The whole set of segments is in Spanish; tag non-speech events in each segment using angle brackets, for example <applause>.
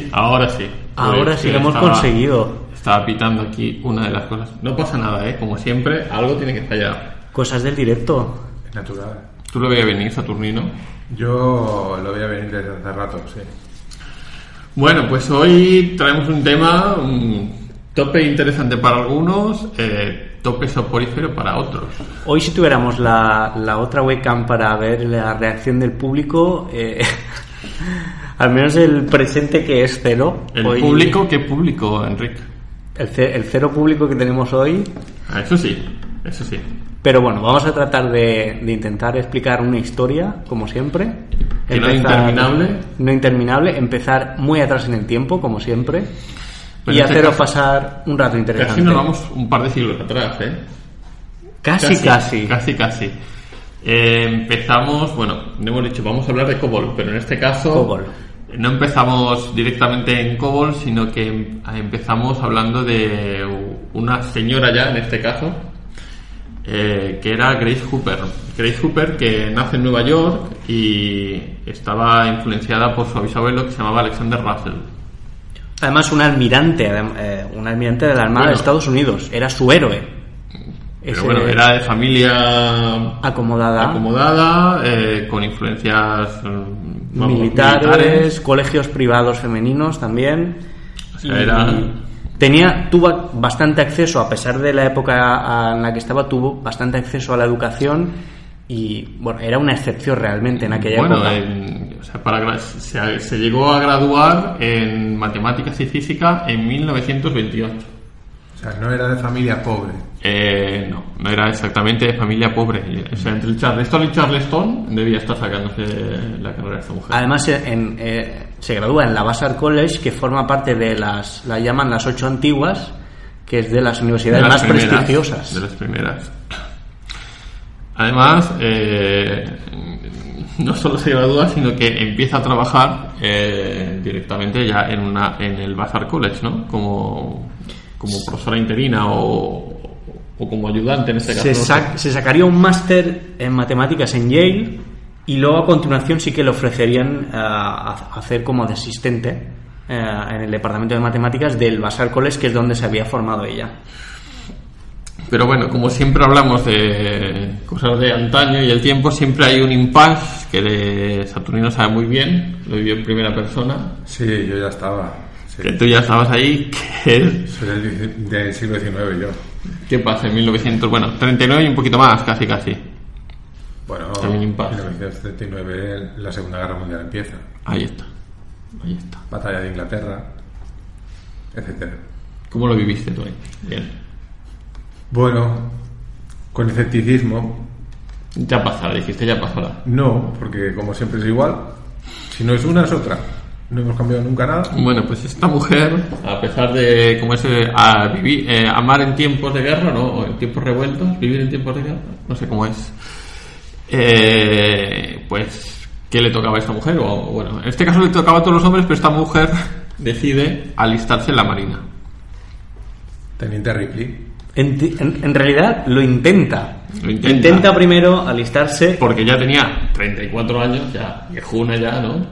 Sí, ahora sí. Ahora Pues, sí que lo hemos estaba- conseguido. Estaba pitando aquí una de las cosas. No pasa nada, ¿eh? Como siempre, algo tiene que fallar. Cosas del directo. Es natural. ¿Tú lo veías venir, Saturnino? Yo lo voy a venir desde hace rato, sí. Bueno, pues hoy traemos un tema un tope interesante para algunos, eh, tope soporífero para otros. Hoy si tuviéramos la, la otra webcam para ver la reacción del público, eh, <laughs> al menos el presente que es cero. ¿El hoy- público? ¿Qué público, Enrique? El, ce- el cero público que tenemos hoy. Ah, eso sí, eso sí. Pero bueno, vamos a tratar de, de intentar explicar una historia, como siempre. Que no interminable. No interminable, empezar muy atrás en el tiempo, como siempre. Pero y este haceros caso- pasar un rato interesante. Casi nos vamos un par de siglos atrás, ¿eh? Casi, casi. Casi, casi. Eh, empezamos, bueno, no hemos dicho, vamos a hablar de COBOL, pero en este caso COBOL. no empezamos directamente en COBOL, sino que em- empezamos hablando de una señora ya, en este caso, eh, que era Grace Hooper. Grace Hooper que nace en Nueva York y estaba influenciada por su bisabuelo que se llamaba Alexander Russell. Además, un almirante, eh, un almirante de la Armada Bueno. de Estados Unidos. Era su héroe. Pero Ese- bueno, era de familia acomodada. acomodada, eh, con influencias vamos, militares, colegios privados femeninos también. O sea, era- Tenía, tuvo bastante acceso, a pesar de la época en la que estaba, tuvo bastante acceso a la educación y, bueno, era una excepción realmente en aquella Bueno, época. en- o sea, para gra- se, se llegó a graduar en matemáticas y física en 1928. O sea, no era de familia pobre. Eh, no, no era exactamente de familia pobre. O sea, entre el Charleston y Charleston debía estar sacándose la carrera de esta mujer. Además, en- eh, se gradúa en la Vassar College, que forma parte de las, la llaman las ocho antiguas, que es de las universidades De las más primeras, prestigiosas. De las primeras. Además, eh, no solo se gradúa, sino que empieza a trabajar eh, directamente ya en, una, en el Bazar College, ¿no? Como, como profesora interina o, o como ayudante en este caso. se, sac- se sacaría un máster en matemáticas en Yale y luego a continuación sí que le ofrecerían a- a hacer como de asistente eh, en el departamento de matemáticas del Vassar College, que es donde se había formado ella. Pero bueno, como siempre hablamos de cosas de antaño y el tiempo, siempre hay un impasse que de Saturnino sabe muy bien, lo vivió en primera persona, Sí, yo ya estaba. sí. que tú ya estabas ahí, que es Soy del siglo XIX yo. ¿Qué pasa en 1900? Bueno, 39 y un poquito más, casi, casi. Bueno, en impasse. 1939 la Segunda Guerra Mundial empieza. Ahí está. Ahí está. Batalla de Inglaterra, etcétera. ¿Cómo lo viviste tú ahí? Bien. Bueno, con escepticismo, Ya pasará, dijiste, ya pasará. no, porque como siempre es igual. Si no es una, es otra. No hemos cambiado nunca nada. Bueno, pues esta mujer, a pesar de, como es, eh, a vivir, eh, amar en tiempos de guerra, ¿no? O en tiempos revueltos, vivir en tiempos de guerra, no sé cómo es. Eh, pues, ¿qué le tocaba a esta mujer? O, bueno, en este caso le tocaba a todos los hombres, pero esta mujer decide alistarse en la marina. Teniente Ripley. En, ti- en- en realidad lo intenta. Lo intenta. primero alistarse. Porque ya tenía 34 años, ya viejuna ya, ¿no?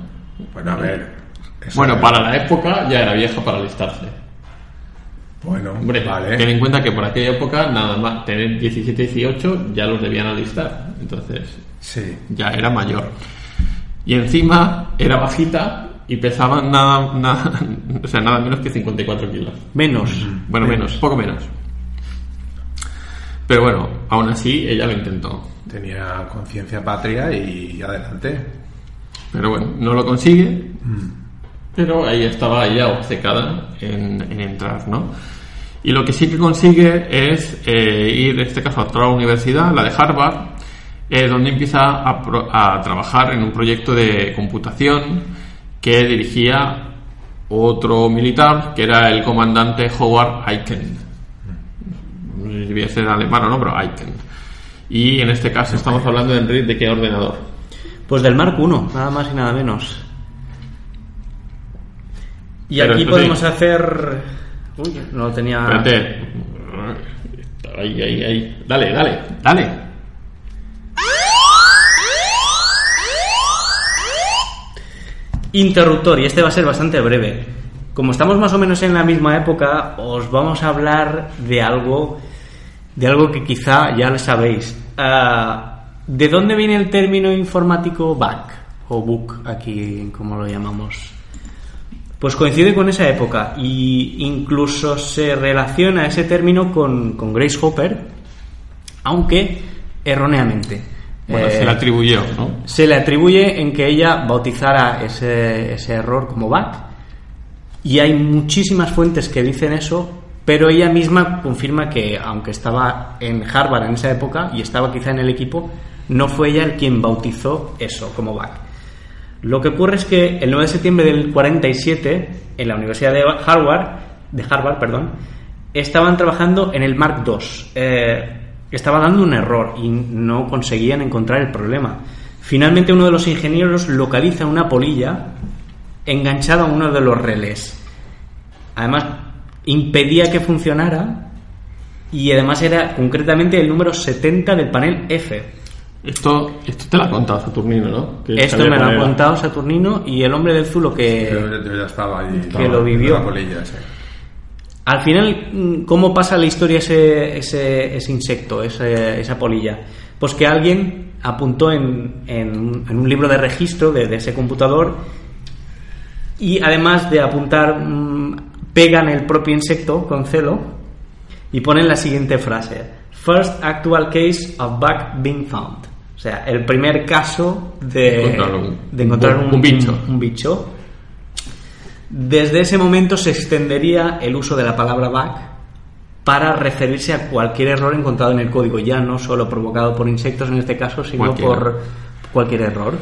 Bueno, a ver. Bueno, para la época ya era vieja para alistarse. Bueno, Hombre, vale. ten en cuenta que por aquella época nada más tener 17, 18 ya los debían alistar. Entonces Sí. ya era mayor. Y encima era bajita y pesaba nada, nada, <laughs> o sea, nada menos que 54 kilos. Menos. Bueno, menos, poco menos. Pero bueno, aún así ella lo intentó. Tenía conciencia patria y adelante. Pero bueno, no lo consigue. Pero ahí estaba ella obcecada en, en entrar, ¿no? Y lo que sí que consigue es eh, ir, en este caso, a otra universidad, la de Harvard, eh, donde empieza a, pro- a trabajar en un proyecto de computación que dirigía otro militar, que era el comandante Howard Aiken. No sé si debía ser alemán o no, pero Aiken. Y en este caso estamos hablando de, Enrique, de qué ordenador. Pues del Mark 1, nada más y nada menos. Y Pero aquí sí. podemos hacer. Uy, no lo tenía. Espérate. Ahí, ahí, ahí. Dale, dale, dale. Interruptor, y este va a ser bastante breve. Como estamos más o menos en la misma época, os vamos a hablar de algo, de algo que quizá ya lo sabéis. Ah, ¿De dónde viene el término informático back o book aquí, como lo llamamos? Pues coincide con esa época y incluso se relaciona ese término con, con Grace Hopper, aunque erróneamente. Bueno, Eh, se le atribuyó, ¿no? se le atribuye en que ella bautizara ese, ese error como back y hay muchísimas fuentes que dicen eso, pero ella misma confirma que aunque estaba en Harvard en esa época y estaba quizá en el equipo, no fue ella el quien bautizó eso como back. Lo que ocurre es que el 9 de septiembre del 47 en la Universidad de Harvard, de Harvard, perdón, estaban trabajando en el Mark II. Eh, estaba dando un error y no conseguían encontrar el problema. Finalmente uno de los ingenieros localiza una polilla enganchada a uno de los relés. Además, impedía que funcionara y además era concretamente el número 70 del panel F. Esto, esto te lo ha contado Saturnino, ¿no? Que Esto me lo ha contado Saturnino y el hombre del Zulo que... Yo, yo ya estaba ahí. Que lo vivió. La polilla, sí. Al final, mm, ¿cómo pasa la historia ese, ese, ese insecto, ese- esa polilla? Pues que alguien apuntó en, en- en un libro de registro de, de ese computador y además de apuntar, mm, pegan el propio insecto con celo y ponen la siguiente frase. First actual case of bug being found. O sea, el primer caso de, Encontrar un- de encontrar un bicho. un bicho. Desde ese momento se extendería el uso de la palabra bug para referirse a cualquier error encontrado en el código, ya no solo provocado por insectos en este caso, sino Cualquiera. por cualquier error.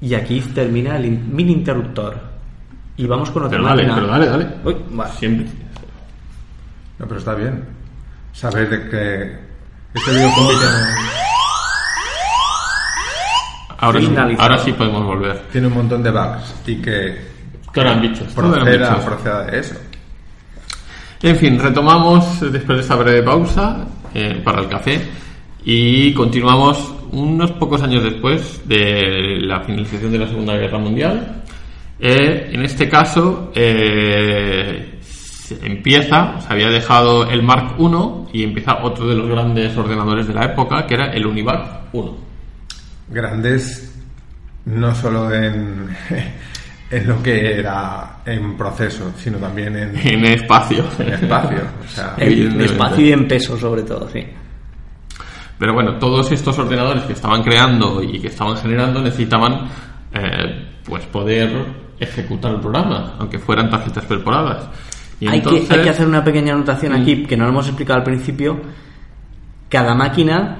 Y aquí termina el in- mini interruptor. Y vamos con otra Pero dale, pero dale, dale. Uy, vale. Siempre. No, pero está bien. Saber de que este videojuego Ahora sí, Finalizado. ahora sí podemos volver. tiene un montón de bugs y que Claro, han eran proceda, bichos. proceda de eso. En fin, retomamos después de esta breve pausa eh, para el café y continuamos unos pocos años después de la finalización de la Segunda Guerra Mundial. Eh, en este caso, eh, se empieza, se había dejado el Mark I y empieza otro de los grandes ordenadores de la época, que era el Univac 1. Grandes no solo en, <laughs> en lo que era en proceso, sino también en, <laughs> En espacio. en espacio. O sea, <laughs> En espacio y en peso, sobre todo, sí. Pero bueno, todos estos ordenadores que estaban creando y que estaban generando necesitaban eh, pues poder ejecutar el programa, aunque fueran tarjetas perforadas. Y hay, entonces, que, hay que hacer una pequeña anotación aquí que no lo hemos explicado al principio. Cada máquina,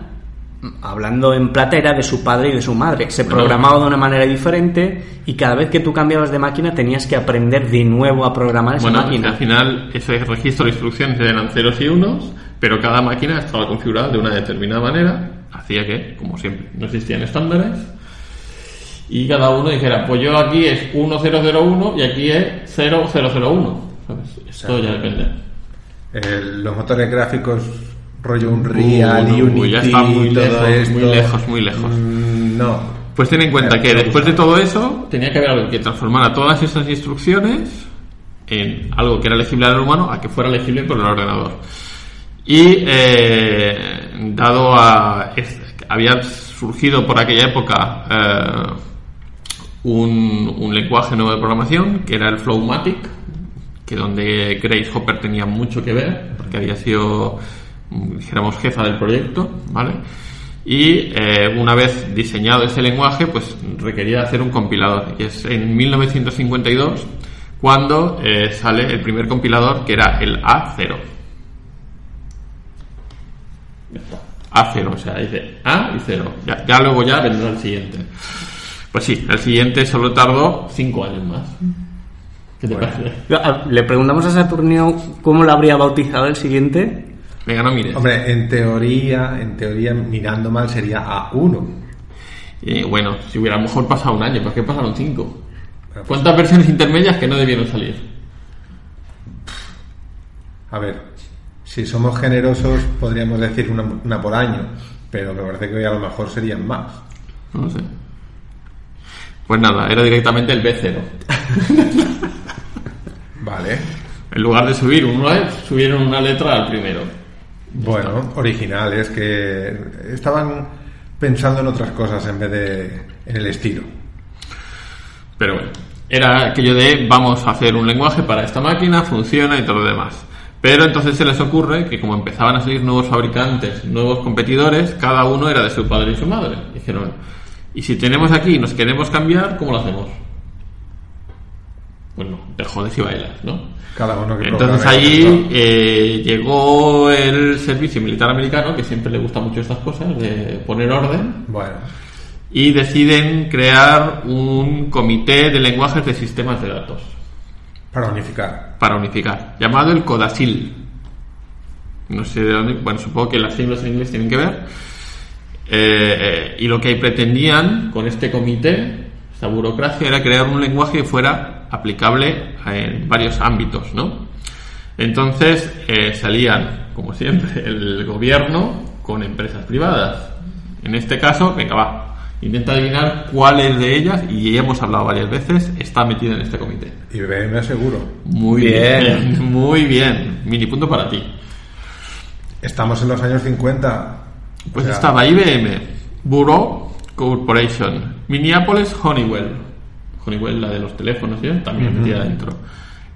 hablando en plata, era de su padre y de su madre. Se Bueno. programaba de una manera diferente y cada vez que tú cambiabas de máquina tenías que aprender de nuevo a programar esa bueno, máquina. al final ese registro de instrucciones eran ceros y unos, pero cada máquina estaba configurada de una determinada manera, hacía que, como siempre, no existían estándares. Y cada uno dijera, pues yo aquí es 1001 y aquí es 0001. ¿sabes? Esto ya depende. los motores gráficos rollo Unreal Uh, no, Unity ya está muy lejos, esto. muy lejos, muy lejos. Mm, No. Pues ten en cuenta que después de todo eso tenía que haber algo que transformara todas esas instrucciones en algo que era legible al humano a que fuera legible por el ordenador. Y eh, dado a... es- había surgido por aquella época eh, un, un lenguaje nuevo de programación que era el Flowmatic, que donde Grace Hopper tenía mucho que ver, porque había sido, dijéramos, jefa del proyecto, ¿vale? Y eh, una vez diseñado ese lenguaje, pues requería hacer un compilador. Y es en 1952 cuando eh, sale el primer compilador, que era el A0. Ya está. A0, o sea, dice A y 0. Ya, ya luego ya vendrá el siguiente. Pues sí, el siguiente solo tardó 5 años más. ¿Qué te Bueno. parece? Le preguntamos a Saturnino cómo lo habría bautizado el siguiente. Venga, no mires. Hombre, en teoría, en teoría, mirando mal sería A1. Y bueno, si hubiera a lo mejor pasado un año, ¿por qué pasaron 5? Bueno, pues, ¿Cuántas versiones intermedias que no debieron salir? a ver, si somos generosos podríamos decir una, una por año, pero me parece que hoy a lo mejor serían más. No sé. Pues nada, era directamente el B0. <laughs> Vale. En lugar de subir una, subieron una letra al primero. Bueno, originales, que estaban pensando en otras cosas en vez de en el estilo. Pero bueno, era aquello de vamos a hacer un lenguaje para esta máquina, funciona y todo lo demás. Pero entonces se les ocurre que como empezaban a salir nuevos fabricantes, nuevos competidores, cada uno era de su padre y su madre. Dijeron, y si tenemos aquí y nos queremos cambiar, ¿cómo lo hacemos? Bueno, te jodes y bailas, ¿no? Cada uno que Entonces allí eh, llegó el servicio militar americano, que siempre le gusta mucho estas cosas, de poner orden, Bueno, y deciden crear un comité de lenguajes de sistemas de datos para unificar. para unificar, llamado el CODASIL. No sé de dónde, bueno, supongo que las siglas en inglés tienen que ver. Eh, eh, y lo que pretendían con este comité, esta burocracia, era crear un lenguaje que fuera aplicable en varios ámbitos, ¿no? Entonces eh, salían, como siempre, <laughs> el gobierno con empresas privadas. En este caso, venga, va, intenta adivinar cuáles de ellas, y ya hemos hablado varias veces, está metida en este comité. IBM seguro. Muy Bien. bien. <laughs> muy bien. Mini punto para ti. Estamos en los años 50. Pues O sea, estaba IBM, Bureau Corporation, Minneapolis Honeywell, Honeywell la de los teléfonos, ¿sí? también metida dentro.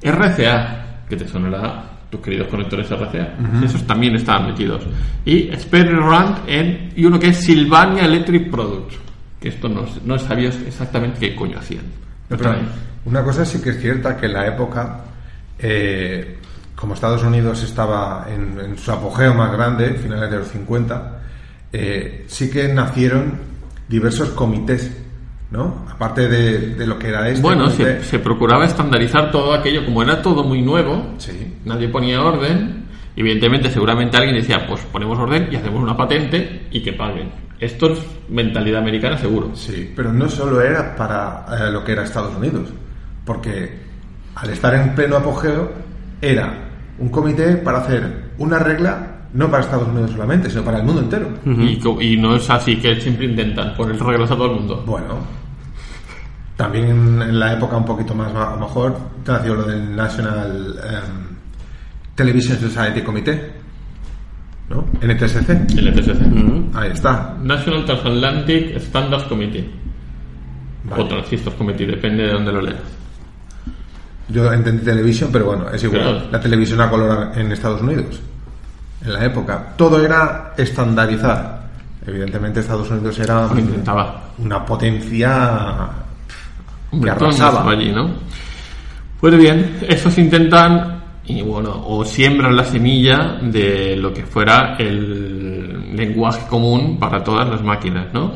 RCA, que te sonará tus queridos conectores RCA, esos también estaban metidos. Y Rand en, y uno que es Sylvania Electric Products, que esto no, no sabías exactamente qué coño hacían. No, pero una cosa sí que es cierta, que en la época, eh, como Estados Unidos estaba en, en su apogeo más grande, finales de los 50, eh, sí que nacieron diversos comités, ¿no? Aparte de, de lo que era este Bueno, se, se procuraba estandarizar todo aquello, como era todo muy nuevo, Sí. nadie ponía orden, y evidentemente seguramente alguien decía, pues ponemos orden y hacemos una patente y que paguen. Esto es mentalidad americana seguro. Sí, pero no solo era para eh, lo que era Estados Unidos, porque al estar en pleno apogeo era un comité para hacer una regla no para Estados Unidos solamente, sino para el mundo entero. y, no es así que siempre intentan poner reglas a todo el mundo. Bueno, también en, en la época un poquito más a lo mejor nació lo del National em, Television Society Committee, ¿no? NTSC. El NTSC. Ahí está. National Transatlantic Standards Committee. Vale. O Transistors Committee, depende de dónde lo leas. Yo entendí televisión, pero bueno, es igual. Claro. La televisión a color en Estados Unidos. En la época. Todo era estandarizar. Evidentemente Estados Unidos era intentaba. una potencia Hombre, que arrasaba. allí, ¿no? Pues bien, esos intentan, y bueno, o siembran la semilla de lo que fuera el lenguaje común para todas las máquinas, ¿no?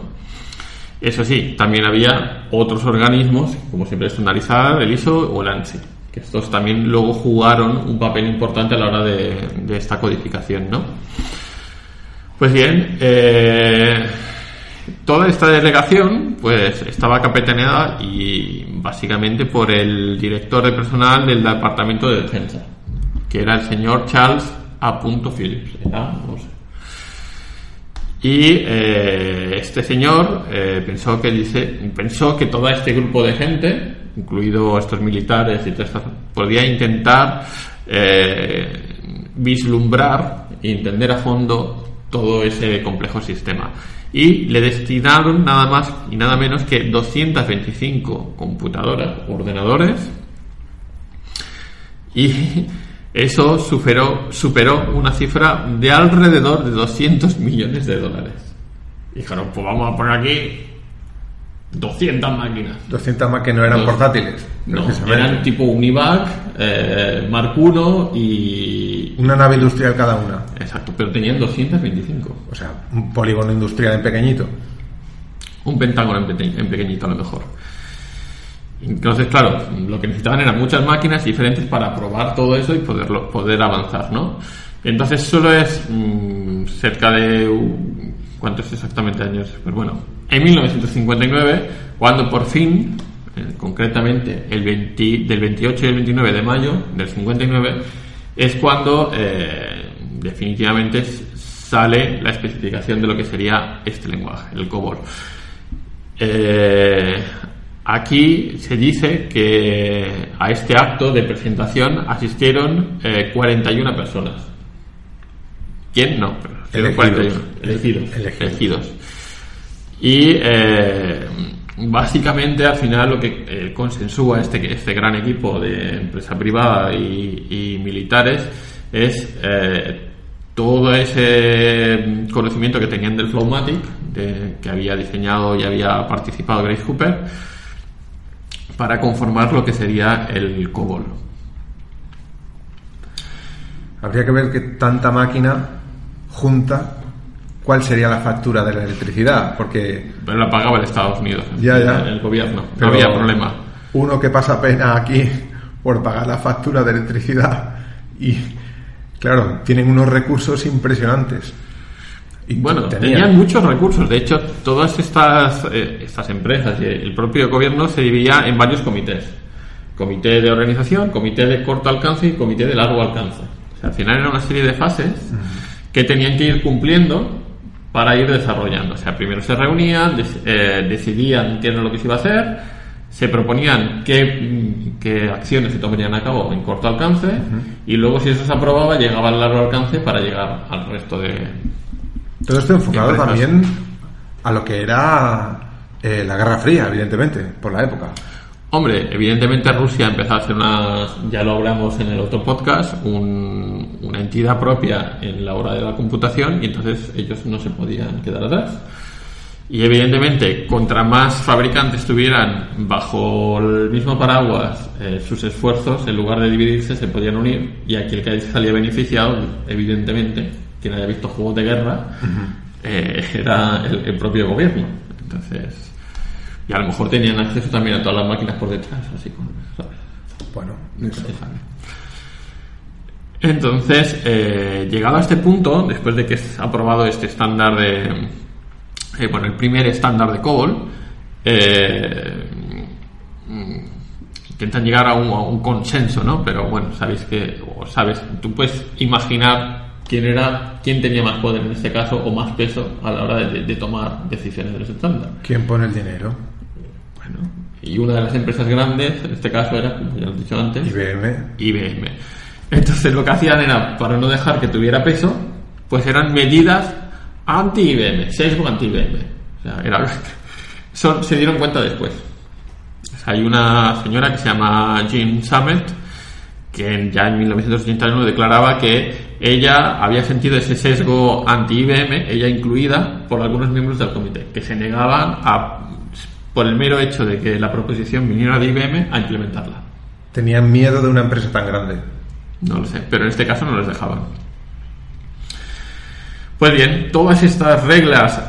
Eso sí, también había otros organismos, como siempre estandarizar, el ISO o el ANSI, que estos también luego jugaron un papel importante a la hora de, de esta codificación, ¿no? Pues bien, eh, toda esta delegación pues estaba capitaneada y básicamente por el director de personal del Departamento de Defensa, que era el señor Charles A. Phillips. Y eh, este señor eh, pensó que dice, pensó que todo este grupo de gente, incluido estos militares y estas, podía intentar eh, vislumbrar e entender a fondo todo ese complejo sistema. Y le destinaron nada más y nada menos que 225 computadoras, ordenadores, y eso superó, superó una cifra de alrededor de 200 millones de dólares. Dijeron, pues vamos a poner aquí 200 máquinas. 200 más que no eran Dos. portátiles. No, eran tipo Univac, eh, Mark I y... Una nave industrial cada una. Exacto, pero tenían 225. O sea, un polígono industrial en pequeñito. Un pentágono en, peque- en pequeñito a lo mejor. Entonces, claro, lo que necesitaban eran muchas máquinas diferentes para probar todo eso y poderlo, poder avanzar, ¿no? Entonces solo es mm, cerca de... ¿Cuántos exactamente años? Pues bueno, en 1959, cuando por fin, eh, concretamente el 20 del 28 y el 29 de mayo del 59, es cuando eh, definitivamente sale la especificación de lo que sería este lenguaje, el COBOL. Eh, Aquí se dice que a este acto de presentación asistieron eh, 41 personas. ¿Quién? No, pero Elegidos. 41. Elegidos. Elegidos. elegidos. Y eh, básicamente al final lo que eh, consensúa este, este gran equipo de empresa privada y, militares es eh, todo ese conocimiento que tenían del Flowmatic, que había diseñado y había participado Grace Hooper, para conformar lo que sería el COBOL. Habría que ver que tanta máquina junta, ¿cuál sería la factura de la electricidad? Porque Pero la pagaba el Estados Unidos, Ya, ya. el gobierno, no había problema. Uno que pasa pena aquí por pagar la factura de electricidad y, claro, tienen unos recursos impresionantes. Y Bueno, tenían. tenían muchos recursos. De hecho, todas estas, eh, estas empresas y el propio gobierno se dividía en varios comités. Comité de organización, comité de corto alcance y comité de largo alcance. O sea, al final era una serie de fases que tenían que ir cumpliendo para ir desarrollando. O sea, primero se reunían, eh, decidían qué era lo que se iba a hacer, se proponían qué, mm, qué acciones se tomarían a cabo en corto alcance y luego si eso se aprobaba llegaba al largo alcance para llegar al resto de, Todo esto enfocado Empresas. también a lo que era eh, la Guerra Fría, evidentemente, por la época. Hombre, evidentemente Rusia empezó a hacer una, ya lo hablamos en el otro podcast, un- una entidad propia en la hora de la computación y entonces ellos no se podían quedar atrás. Y evidentemente, contra más fabricantes tuvieran bajo el mismo paraguas eh, sus esfuerzos, en lugar de dividirse, se podían unir. Y aquí el que salía beneficiado, evidentemente, quien haya visto juegos de guerra, eh, era el, el propio gobierno. Entonces, y a lo mejor tenían acceso también a todas las máquinas por detrás, así como, ¿sabes? Bueno, Nunca se sabe. Entonces, eh, llegado a este punto, después de que es aprobado este estándar de, eh, bueno, el primer estándar de COBOL, eh, intentan llegar a un, a un consenso, ¿no? Pero bueno, sabéis que, o sabes, tú puedes imaginar quién era, quién tenía más poder en este caso o más peso a la hora de, de tomar decisiones de los estándar. ¿quién pone el dinero? Y una de las empresas grandes, en este caso era, como ya lo he dicho antes, IBM. IBM. Entonces lo que hacían era, para no dejar que tuviera peso, pues eran medidas anti-IBM, sesgo anti-IBM. O sea, era, <laughs> son- se dieron cuenta después. O sea, hay una señora que se llama Jean Summit, que ya en 1981 declaraba que ella había sentido ese sesgo anti-IBM, ella incluida, por algunos miembros del comité, que se negaban a, por el mero hecho de que la proposición viniera de IBM, a implementarla. Tenían miedo de una empresa tan grande. No lo sé, pero en este caso no les dejaban. Pues bien, todas estas reglas,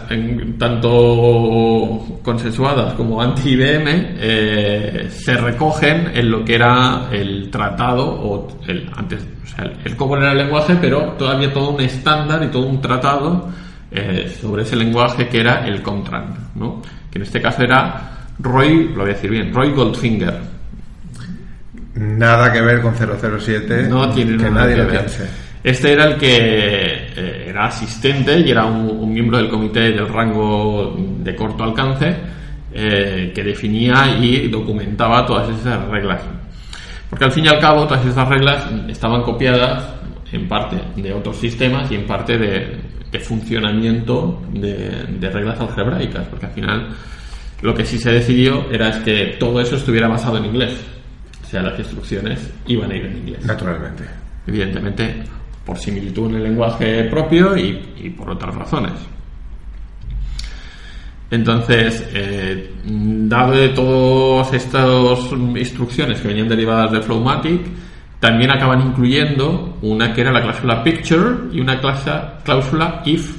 tanto consensuadas como anti-IBM, eh, se recogen en lo que era el tratado, o el, antes, o sea, el, COBOL era el lenguaje, pero todavía todo un estándar y todo un tratado eh, sobre ese lenguaje que era el Contran, ¿no? Que en este caso era Roy, lo voy a decir bien, Roy Goldfinger, Nada que ver con 007. No tiene que nada nadie que lo ver. piense. Este era el que eh, era asistente y era un, un miembro del comité del rango de corto alcance eh, que definía y documentaba todas esas reglas. Porque al fin y al cabo todas esas reglas estaban copiadas en parte de otros sistemas y en parte de, de funcionamiento de, de reglas algebraicas, porque al final lo que sí se decidió era es que todo eso estuviera basado en inglés. O sea, las instrucciones iban a ir en inglés Naturalmente. evidentemente por similitud en el lenguaje propio y, y por otras razones. Entonces, eh, dado de todas estas instrucciones que venían derivadas de Flowmatic, también acaban incluyendo una que era la cláusula picture y una cláusula if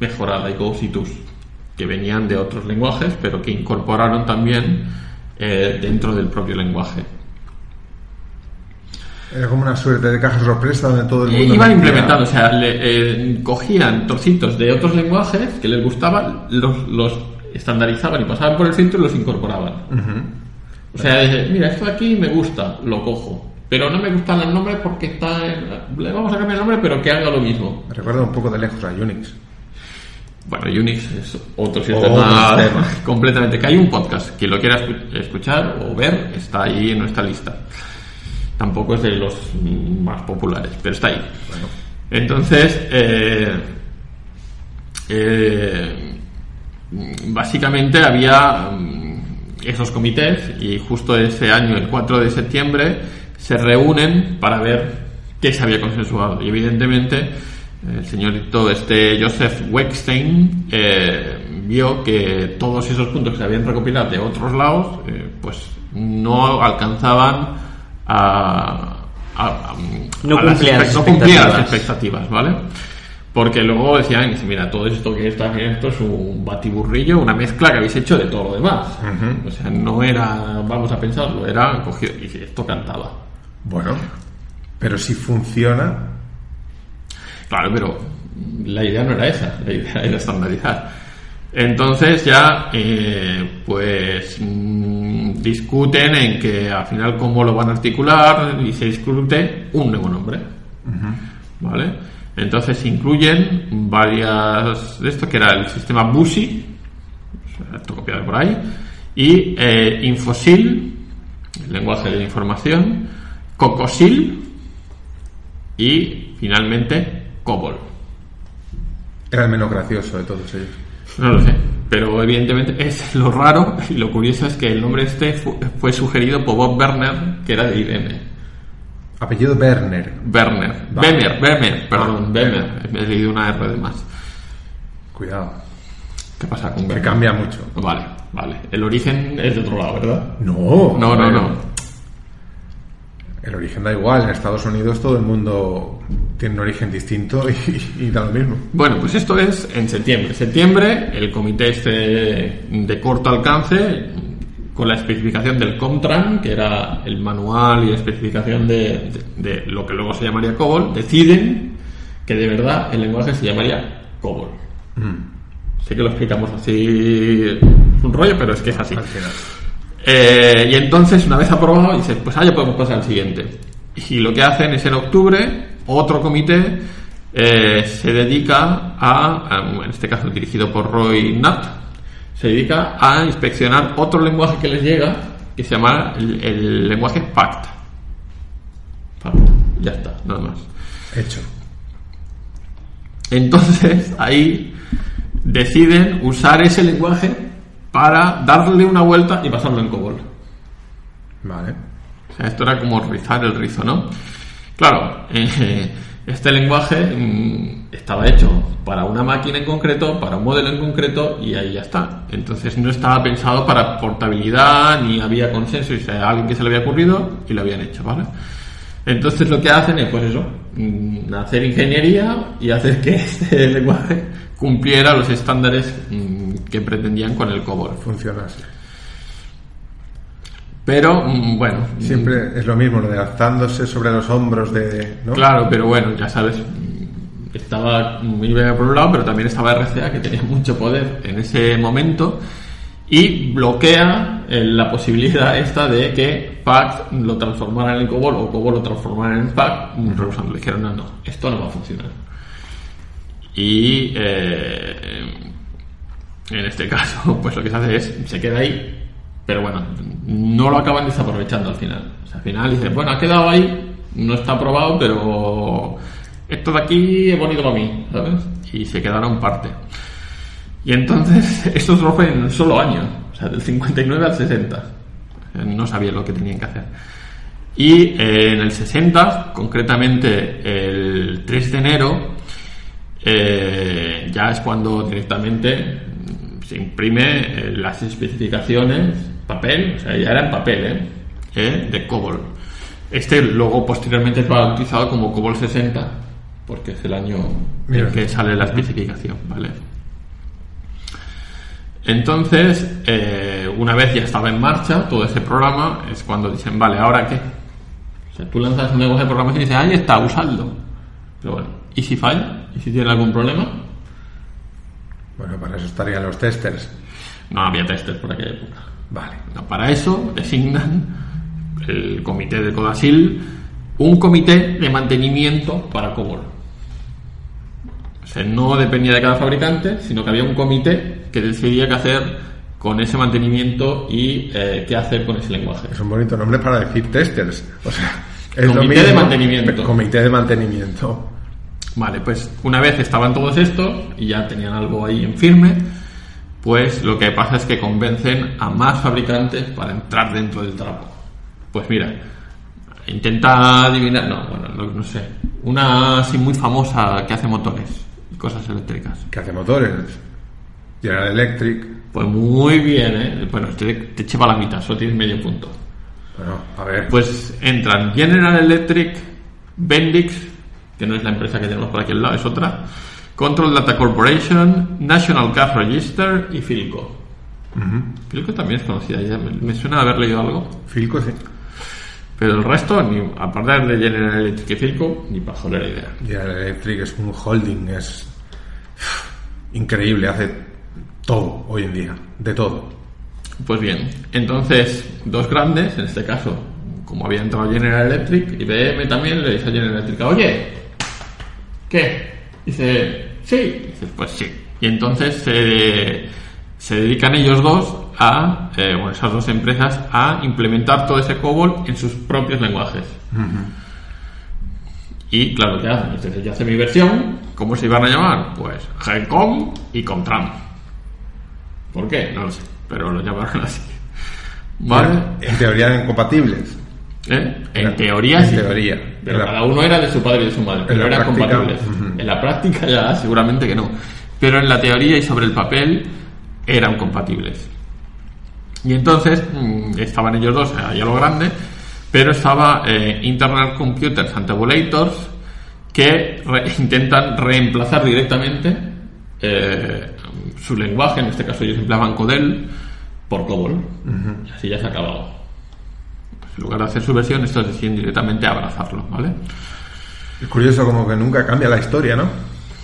mejorada y goes que venían de otros lenguajes, pero que incorporaron también eh, dentro del propio lenguaje. Era como una suerte de caja sorpresa donde todo el Eh, mundo. iban implementando, o sea, le- eh, cogían trocitos de otros lenguajes que les gustaban, los, los estandarizaban y pasaban por el filtro y los incorporaban. O sea, mira, esto aquí me gusta, lo cojo. Pero no me gustan los nombres porque está en- Le vamos a cambiar el nombre, pero que haga lo mismo. Me recuerda un poco de lejos a Unix. Bueno, Unix es otro sistema tema. <laughs> completamente. Que hay un podcast. Quien lo quiera escu- escuchar o ver está ahí en nuestra lista. Tampoco es de los más populares, pero está ahí. Entonces, eh, eh, básicamente había mm, esos comités y justo ese año, el 4 de septiembre, se reúnen para ver qué se había consensuado. Y evidentemente el señorito este Joseph Weckstein eh, vio que todos esos puntos que se habían recopilado de otros lados eh, pues no alcanzaban a, a- a- No a las cumplían expect- las no cumplían las expectativas. ¿vale? Porque luego decían, mira, todo esto que está haciendo esto es un batiburrillo, una mezcla que habéis hecho de todo lo demás. O sea, no era, vamos a pensarlo, era cogido, y esto cantaba. Bueno, pero si funciona, Claro, pero la idea no era esa, la idea era estandarizar. Entonces ya, eh, pues, mm, discuten en que al final cómo lo van a articular y se discute un nuevo nombre. ¿Vale? Entonces incluyen varias de esto, que era el sistema BUSI, esto copiado por ahí, y eh, Infosil, el lenguaje de la información, Cocosil y finalmente COBOL. era el menos gracioso de todos ellos. No lo sé, pero evidentemente es lo raro y lo curioso es que el nombre este fu- fue sugerido por Bob Werner, que era de IBM. Apellido Werner. Werner. Bemer, Bemer, perdón, Ah, Bemer. He leído una R de más. Cuidado, ¿Qué pasa con que Bemer? cambia mucho. Vale, vale. El origen es de otro lado, ¿verdad? No, No, no, no. El origen da igual. En Estados Unidos todo el mundo tiene un origen distinto y, y da lo mismo. Bueno, pues esto es en septiembre. Septiembre, el comité este de corto alcance, con la especificación del Comtran, que era el manual y la especificación de, de- de lo que luego se llamaría COBOL, deciden que de verdad el lenguaje se llamaría COBOL. Sé que lo explicamos así, es un rollo, pero es que es así. Al final. Eh, y entonces, una vez aprobado, dicen, pues ah, ya podemos pasar al siguiente. Y lo que hacen es en octubre, otro comité eh, se dedica a, en este caso dirigido por Roy Nutt, se dedica a inspeccionar otro lenguaje que les llega, que se llama el, el lenguaje PACT. PACT. Ya está, nada más. Hecho. Entonces ahí deciden usar ese lenguaje para darle una vuelta y pasarlo en COBOL. Vale. O sea, esto era como rizar el rizo, ¿no? Claro, eh, este lenguaje mm, estaba hecho para una máquina en concreto, para un modelo en concreto, y ahí ya está. Entonces no estaba pensado para portabilidad, ni había consenso, y sea alguien que se le había ocurrido y lo habían hecho, ¿vale? Entonces lo que hacen es, pues eso, hacer ingeniería y hacer que <laughs> este lenguaje cumpliera los estándares mm, que pretendían con el COBOL. Funciona así. Pero, mm, bueno, Siempre es lo mismo, lo de alzándose sobre los hombros de. ¿no? Claro, pero bueno, ya sabes, mm, estaba IBM por un lado, pero también estaba RCA que tenía <laughs> mucho poder en ese momento y bloquea eh, la posibilidad esta de que PAC lo transformara en el COBOL o COBOL lo transformara en PAC, rehusando. Le dijeron, no, no, esto no va a funcionar. Y eh, en este <laughs> caso, pues lo que se hace es, se queda ahí, pero bueno, no lo acaban desaprovechando al final. O sea, al final dice, bueno, ha quedado ahí, no está aprobado, pero esto de aquí es bonito para mí, ¿sabes? Y se quedaron parte. Y entonces, <laughs> esto solo fue en un solo año, o sea, del 59 al 60. Eh, No sabían lo que tenían que hacer. Y eh, en el 60, concretamente el 3 de enero, eh, ya es cuando directamente se imprime eh, las especificaciones, papel, o sea, ya era en papel, ¿eh? ¿Eh? de COBOL. Este luego posteriormente es bautizado como COBOL 60, porque es el año en que sale la especificación, ¿vale? Entonces, eh, una vez ya estaba en marcha todo ese programa, es cuando dicen, vale, ¿ahora qué? O sea, tú lanzas un negocio de programación y dices, ahí está, usadlo. Pero bueno, ¿y si falla? ¿Y si tiene algún problema? Bueno, para eso estarían los testers. No había testers por aquella época. Vale. No, para eso designan el comité de Codasil un comité de mantenimiento para COBOL. O sea, no dependía de cada fabricante, sino que había un comité que decidía qué hacer con ese mantenimiento y eh, qué hacer con ese lenguaje. Es un bonito nombre para decir testers. O sea, es Comité lo mismo, de mantenimiento. Comité de mantenimiento. Vale, pues una vez estaban todos estos y ya tenían algo ahí en firme, pues lo que pasa es que convencen a más fabricantes para entrar dentro del trapo. Pues mira, intenta adivinar, no, bueno, no, no sé, una así muy famosa que hace motores y cosas eléctricas. Que hace motores. General Electric. Pues muy bien, ¿eh? Bueno, te, te lleva la mitad, solo tienes medio punto. Bueno, a ver. Pues entran General Electric, Bendix, que no es la empresa que tenemos por aquí al lado, es otra, Control Data Corporation, National Gas Register y Philco. Philco también es conocida, ya me, me suena haber leído algo, Filco, sí. pero el resto, ni, aparte de General Electric y Philco, ni para joder idea. General Electric es un holding, es increíble, hace todo hoy en día, de todo. Pues bien, entonces, dos grandes, en este caso, como había entrado General Electric, IBM también le dice a General Electric, oye, ¿qué? Dice, sí. Dice, pues sí. Y entonces se, se dedican ellos dos a, eh, bueno, esas dos empresas, a implementar todo ese COBOL en sus propios lenguajes. Y claro, ¿qué hacen? Entonces yo hace mi versión, ¿cómo se iban a llamar? Pues GECOM y CONTRAM. ¿Por qué? No lo sé, pero lo llamaron así. ¿Vale? En teoría eran compatibles. ¿Eh? En En- teoría en sí. teoría. Pero cada uno era de su padre y de su madre, pero eran práctica, compatibles. En la práctica ya seguramente que no. Pero en la teoría y sobre el papel eran compatibles. Y entonces mm, estaban ellos dos ahí a lo grande, pero estaba eh, Internet Computers and Tabulators que re- <laughs> intentan reemplazar directamente eh, su lenguaje, en este caso ellos empleaban Codel, por COBOL. Y así ya se ha acabado. En lugar de hacer su versión, estos deciden directamente abrazarlo, ¿vale? Es curioso como que nunca cambia la historia, ¿no?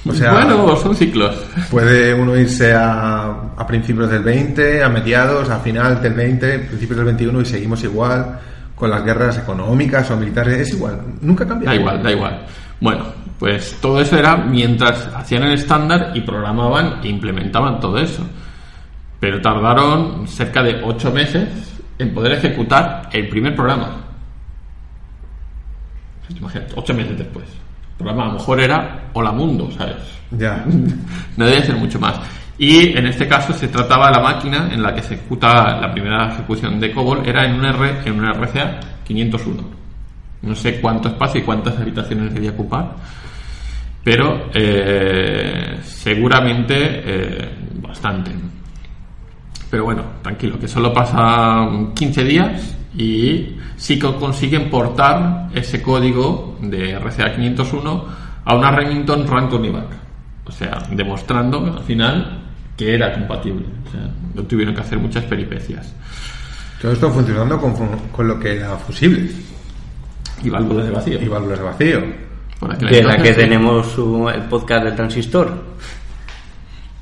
O sea, bueno, son ciclos. puede uno irse a, a principios del 20, a mediados, a final del 20, principios del 21 y seguimos igual con las guerras económicas o militares. Es igual, nunca cambia. Da igual, da igual. Bueno, pues todo eso era mientras hacían el estándar y programaban e implementaban todo eso. Pero tardaron cerca de ocho meses en poder ejecutar el primer programa. Imagínate, ocho meses después. El programa a lo mejor era Hola Mundo, ¿sabes? Ya. <laughs> No debe ser mucho más. Y en este caso se trataba de la máquina en la que se ejecuta la primera ejecución de COBOL, era en un, R, en un RCA 501. No sé cuánto espacio y cuántas habitaciones debía ocupar, pero eh, seguramente eh, bastante. Pero bueno, tranquilo, que solo pasan 15 días y sí que consiguen portar ese código de RCA 501 a una Remington Ranton IVAC. O sea, demostrando al final que era compatible. No tuvieron que hacer muchas peripecias. Todo esto funcionando con, con lo que era fusibles Y válvulas de vacío. y válvulas de vacío. De la que tenemos el podcast del transistor.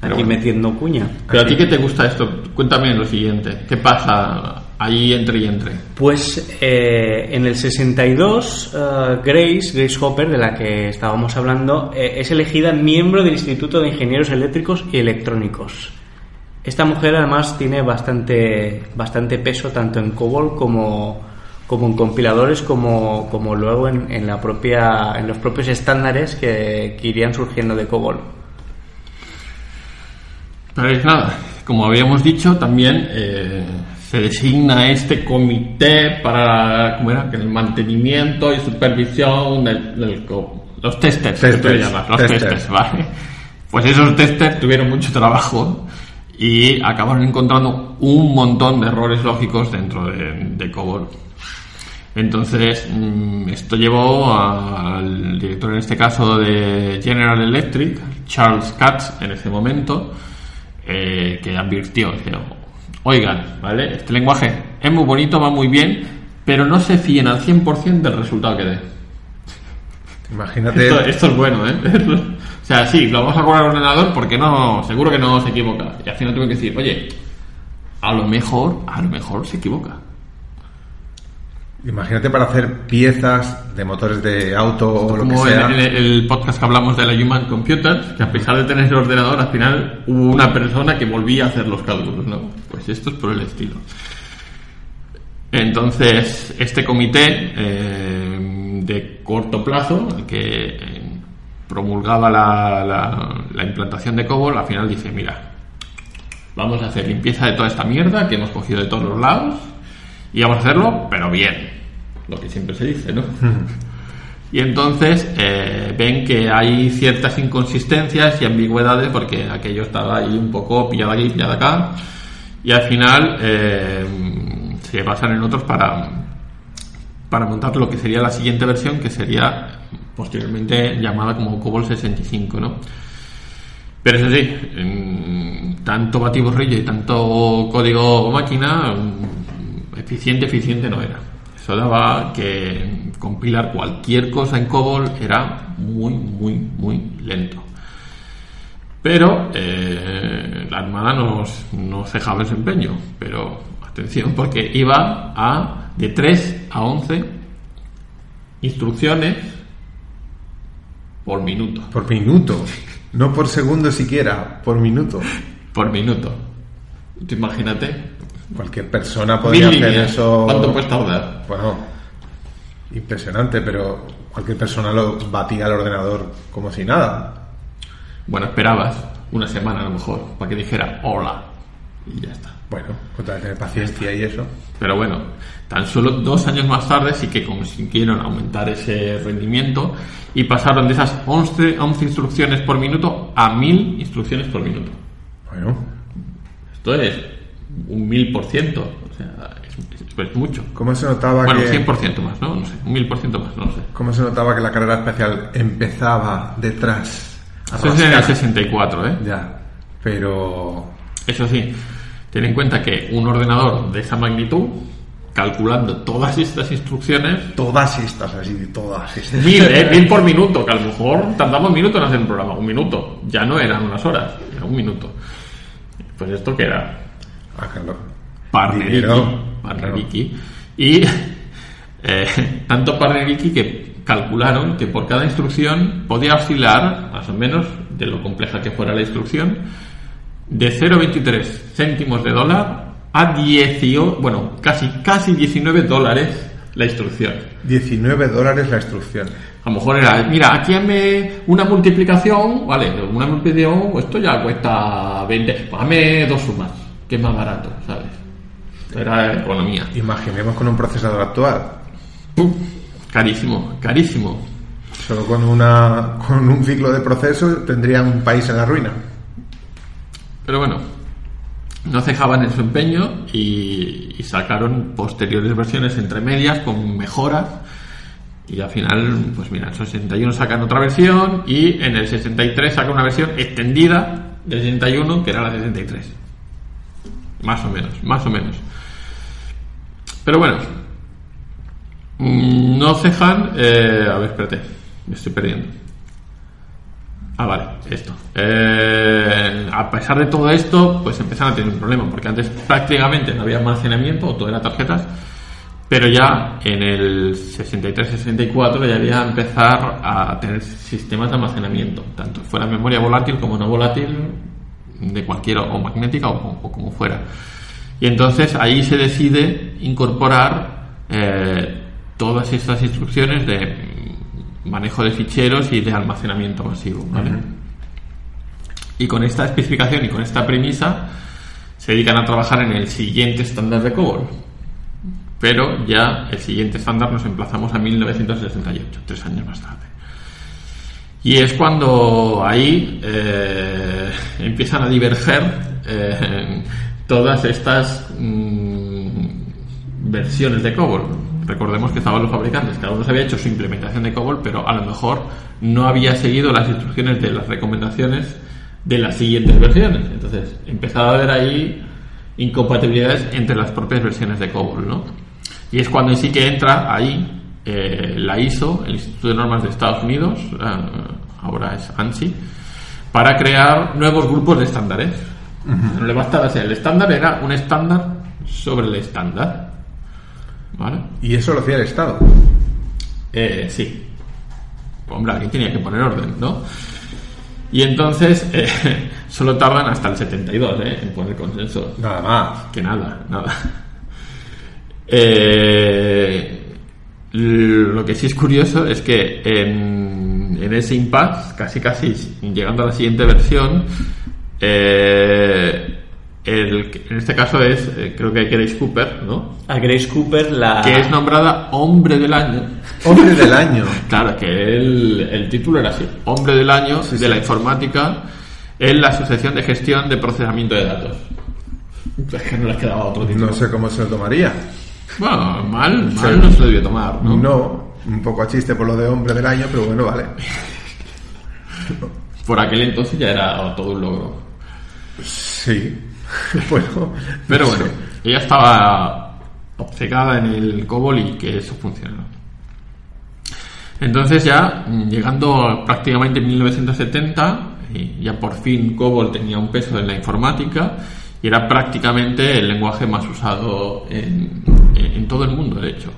Pero Aquí bueno. metiendo cuña. Pero a ti que te gusta esto, cuéntame lo siguiente. ¿Qué pasa ahí entre y entre? Pues eh, en el 62, eh, Grace, Grace Hopper, de la que estábamos hablando, eh, es elegida miembro del Instituto de Ingenieros Eléctricos y Electrónicos. Esta mujer además tiene bastante, bastante peso tanto en COBOL como, como en compiladores, como, como luego en, en la propia, en los propios estándares que, que irían surgiendo de COBOL. Pero es nada, como habíamos dicho, también eh, se designa este comité para ¿cómo era? Que el mantenimiento y supervisión del, del los testers, que tú le Testers, llamas, los testers. testers, ¿vale? Pues esos testers tuvieron mucho trabajo y acabaron encontrando un montón de errores lógicos dentro de, de COBOL. Entonces, mm, esto llevó al director, en este caso de General Electric, Charles Katz, en ese momento, eh, que advirtió, dice, oigan, ¿vale? Este lenguaje es muy bonito, va muy bien, pero no se fíen al 100% del resultado que dé. Imagínate. Esto, esto es bueno, ¿eh? <laughs> o sea, sí, lo vamos a cobrar al ordenador porque no, seguro que no se equivoca. Y al final tuve que decir, oye, a lo mejor, a lo mejor se equivoca. Imagínate para hacer piezas de motores de auto o lo Como que sea. en el, el podcast que hablamos de la Human Computer, que a pesar de tener el ordenador, al final hubo una persona que volvía a hacer los cálculos, ¿no? Pues esto es por el estilo. Entonces, este comité eh, de corto plazo, el que eh, promulgaba la, la- la implantación de COBOL, al final dice, mira, vamos a hacer limpieza de toda esta mierda que hemos cogido de todos los lados y vamos a hacerlo, pero bien, lo que siempre se dice, ¿no? <laughs> Y entonces eh, ven que hay ciertas inconsistencias y ambigüedades porque aquello estaba ahí un poco pillado aquí, pillado acá. Y al final eh, se basan en otros para, para montar lo que sería la siguiente versión, que sería posteriormente llamada como COBOL 65, ¿no? Pero eso sí, tanto batiborrillo y tanto código máquina, mm, eficiente, eficiente no era. Eso daba que compilar cualquier cosa en COBOL era muy, muy, muy lento. Pero eh, la Armada nos, no cejaba ese empeño. Pero atención, porque iba a de 3 a 11 instrucciones por minuto. Por minuto. No por segundo siquiera, por minuto. Por minuto. Tú imagínate. Cualquier persona podría hacer líneas. eso. ¿Cuánto puedes tardar? Bueno, impresionante, pero cualquier persona lo batía al ordenador como si nada. Bueno, esperabas una semana a lo mejor para que dijera hola y ya está. Bueno, contra de tener paciencia y eso. Pero bueno, tan solo dos años más tarde sí que consiguieron aumentar ese rendimiento y pasaron de esas 11, 11 instrucciones por minuto a 1000 instrucciones por minuto. Bueno, Esto es un 1000%, o sea, es, es- es mucho. ¿cómo se notaba Bueno, que 100% más, ¿no? No sé, un 1000% más, no lo sé. cómo se notaba que la carrera espacial empezaba detrás? Eso es en el rascar? 64, ¿eh? Ya, pero Eso sí, ten en cuenta que un ordenador de esa magnitud, calculando todas estas instrucciones, todas estas así, todas estas. <laughs> mil, ¿eh? mil por minuto, que a lo mejor tardamos un minuto en hacer un programa, un minuto, ya no eran unas horas, era un minuto. Pues esto que era Claro. Parneriki, Dinero, Parneriki. y eh, tanto Parneriki que calcularon que por cada instrucción podía oscilar, más o menos, de lo compleja que fuera la instrucción, de 0,23 céntimos de dólar a 18, bueno, casi, casi 19 dólares la instrucción. 19 dólares la instrucción. A lo mejor era, mira, aquí hazme una multiplicación, vale, una multiplicación, esto ya cuesta 20, pues hazme dos sumas, que es más barato, ¿sabes? Era economía. Imaginemos con un procesador actual. ¡Pum! Carísimo, carísimo. Solo con, una, con un ciclo de proceso tendría un país en la ruina. Pero bueno, no cejaban en su empeño y, y sacaron posteriores versiones entre medias con mejoras. Y al final, pues mira, en el 61 sacan otra versión y en el 63 sacan una versión extendida del 61 que era la 63. Más o menos, más o menos. Pero bueno, mm, no cejan. eh, a ver, espérate, me estoy perdiendo. Ah, vale, esto. Eh, a pesar de todo esto, pues empezaron a tener un problema, porque antes prácticamente no había almacenamiento, todo era tarjetas, pero ya en el 63-64 ya había empezar a tener sistemas de almacenamiento, tanto fuera memoria volátil como no volátil, de cualquier o magnética o, o como fuera. Y entonces ahí se decide incorporar eh, todas estas instrucciones de manejo de ficheros y de almacenamiento masivo. ¿vale? Y con esta especificación y con esta premisa se dedican a trabajar en el siguiente estándar de COBOL. Pero ya el siguiente estándar nos emplazamos a 1968, tres años más tarde. Y es cuando ahí eh, empiezan a diverger eh, todas estas mm, versiones de COBOL. Recordemos que estaban los fabricantes, cada uno se había hecho su implementación de COBOL, pero a lo mejor no había seguido las instrucciones de las recomendaciones de las siguientes versiones. Entonces empezaba a haber ahí incompatibilidades entre las propias versiones de COBOL, ¿no? Y es cuando sí que entra ahí eh, la ISO, el Instituto de Normas de Estados Unidos, eh, ahora es ANSI, para crear nuevos grupos de estándares. No le bastaba ser el estándar, era un estándar sobre el estándar. ¿Vale? Y eso lo hacía el Estado. Eh, sí. Hombre, aquí tenía que poner orden, ¿no? Y entonces eh, <laughs> solo tardan hasta el 72 ¿eh? en poner consenso. Nada más. Que nada, nada. Eh, lo que sí es curioso es que en, en ese impasse, casi casi llegando a la siguiente versión, eh, el, en este caso es, eh, creo que Grace Cooper, ¿no? A Grace Cooper la... Que es nombrada Hombre del Año. Hombre del <laughs> año. Claro, que el, el título era así, Hombre del Año Sí, de sí. la Informática en la Asociación de Gestión de Procesamiento de Datos. Es que no le quedaba otro título. No sé cómo se lo tomaría. Bueno, mal, mal Sí. no se lo debió tomar, ¿no? No, un poco a chiste por lo de hombre del año, pero bueno, vale. <laughs> Por aquel entonces ya era todo un logro. Sí. <laughs> bueno. Pero no bueno, ella estaba obcecada en el COBOL y que eso funcionó. Entonces ya, llegando prácticamente en 1970, y ya por fin COBOL tenía un peso en la informática y era prácticamente el lenguaje más usado en, en- todo el mundo, de hecho.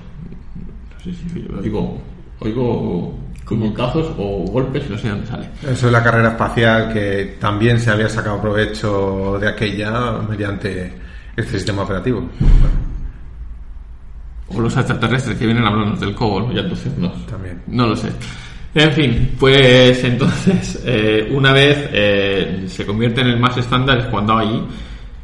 No sé si oigo, oigo puñetazos o golpes, no sé dónde sale. Eso es la carrera espacial que también se había sacado provecho de aquella mediante este sistema operativo. O los extraterrestres que vienen a hablarnos del COBOL, ya no. También. No lo sé. En fin, pues entonces, eh, una vez eh, se convierte en el más estándar es cuando ahí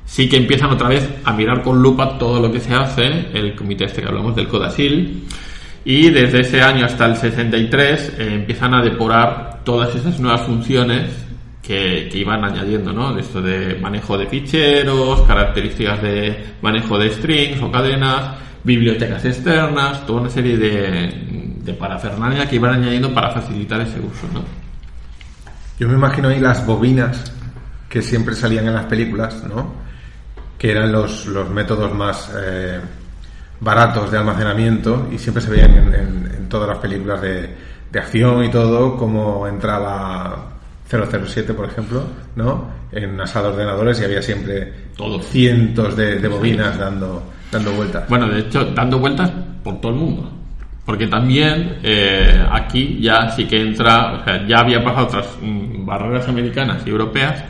sí que empiezan otra vez a mirar con lupa todo lo que se hace, el comité este que hablamos del CODASIL, y desde ese año hasta el 63 eh, empiezan a depurar todas esas nuevas funciones que, que iban añadiendo, ¿no? De esto de manejo de ficheros, características de manejo de strings o cadenas, bibliotecas externas, toda una serie de, de parafernalia que iban añadiendo para facilitar ese uso, ¿no? Yo me imagino ahí las bobinas que siempre salían en las películas, ¿no? Que eran los, los métodos más eh, baratos de almacenamiento y siempre se veían en, en- en todas las películas de, de acción y todo, como entraba 007, por ejemplo, ¿no? En una sala de ordenadores y había siempre Todo. cientos de, de bobinas dando, dando vueltas. Bueno, de hecho, dando vueltas por todo el mundo. Porque también eh, aquí ya sí que entra, o sea, ya había pasado otras mm, barreras americanas y europeas.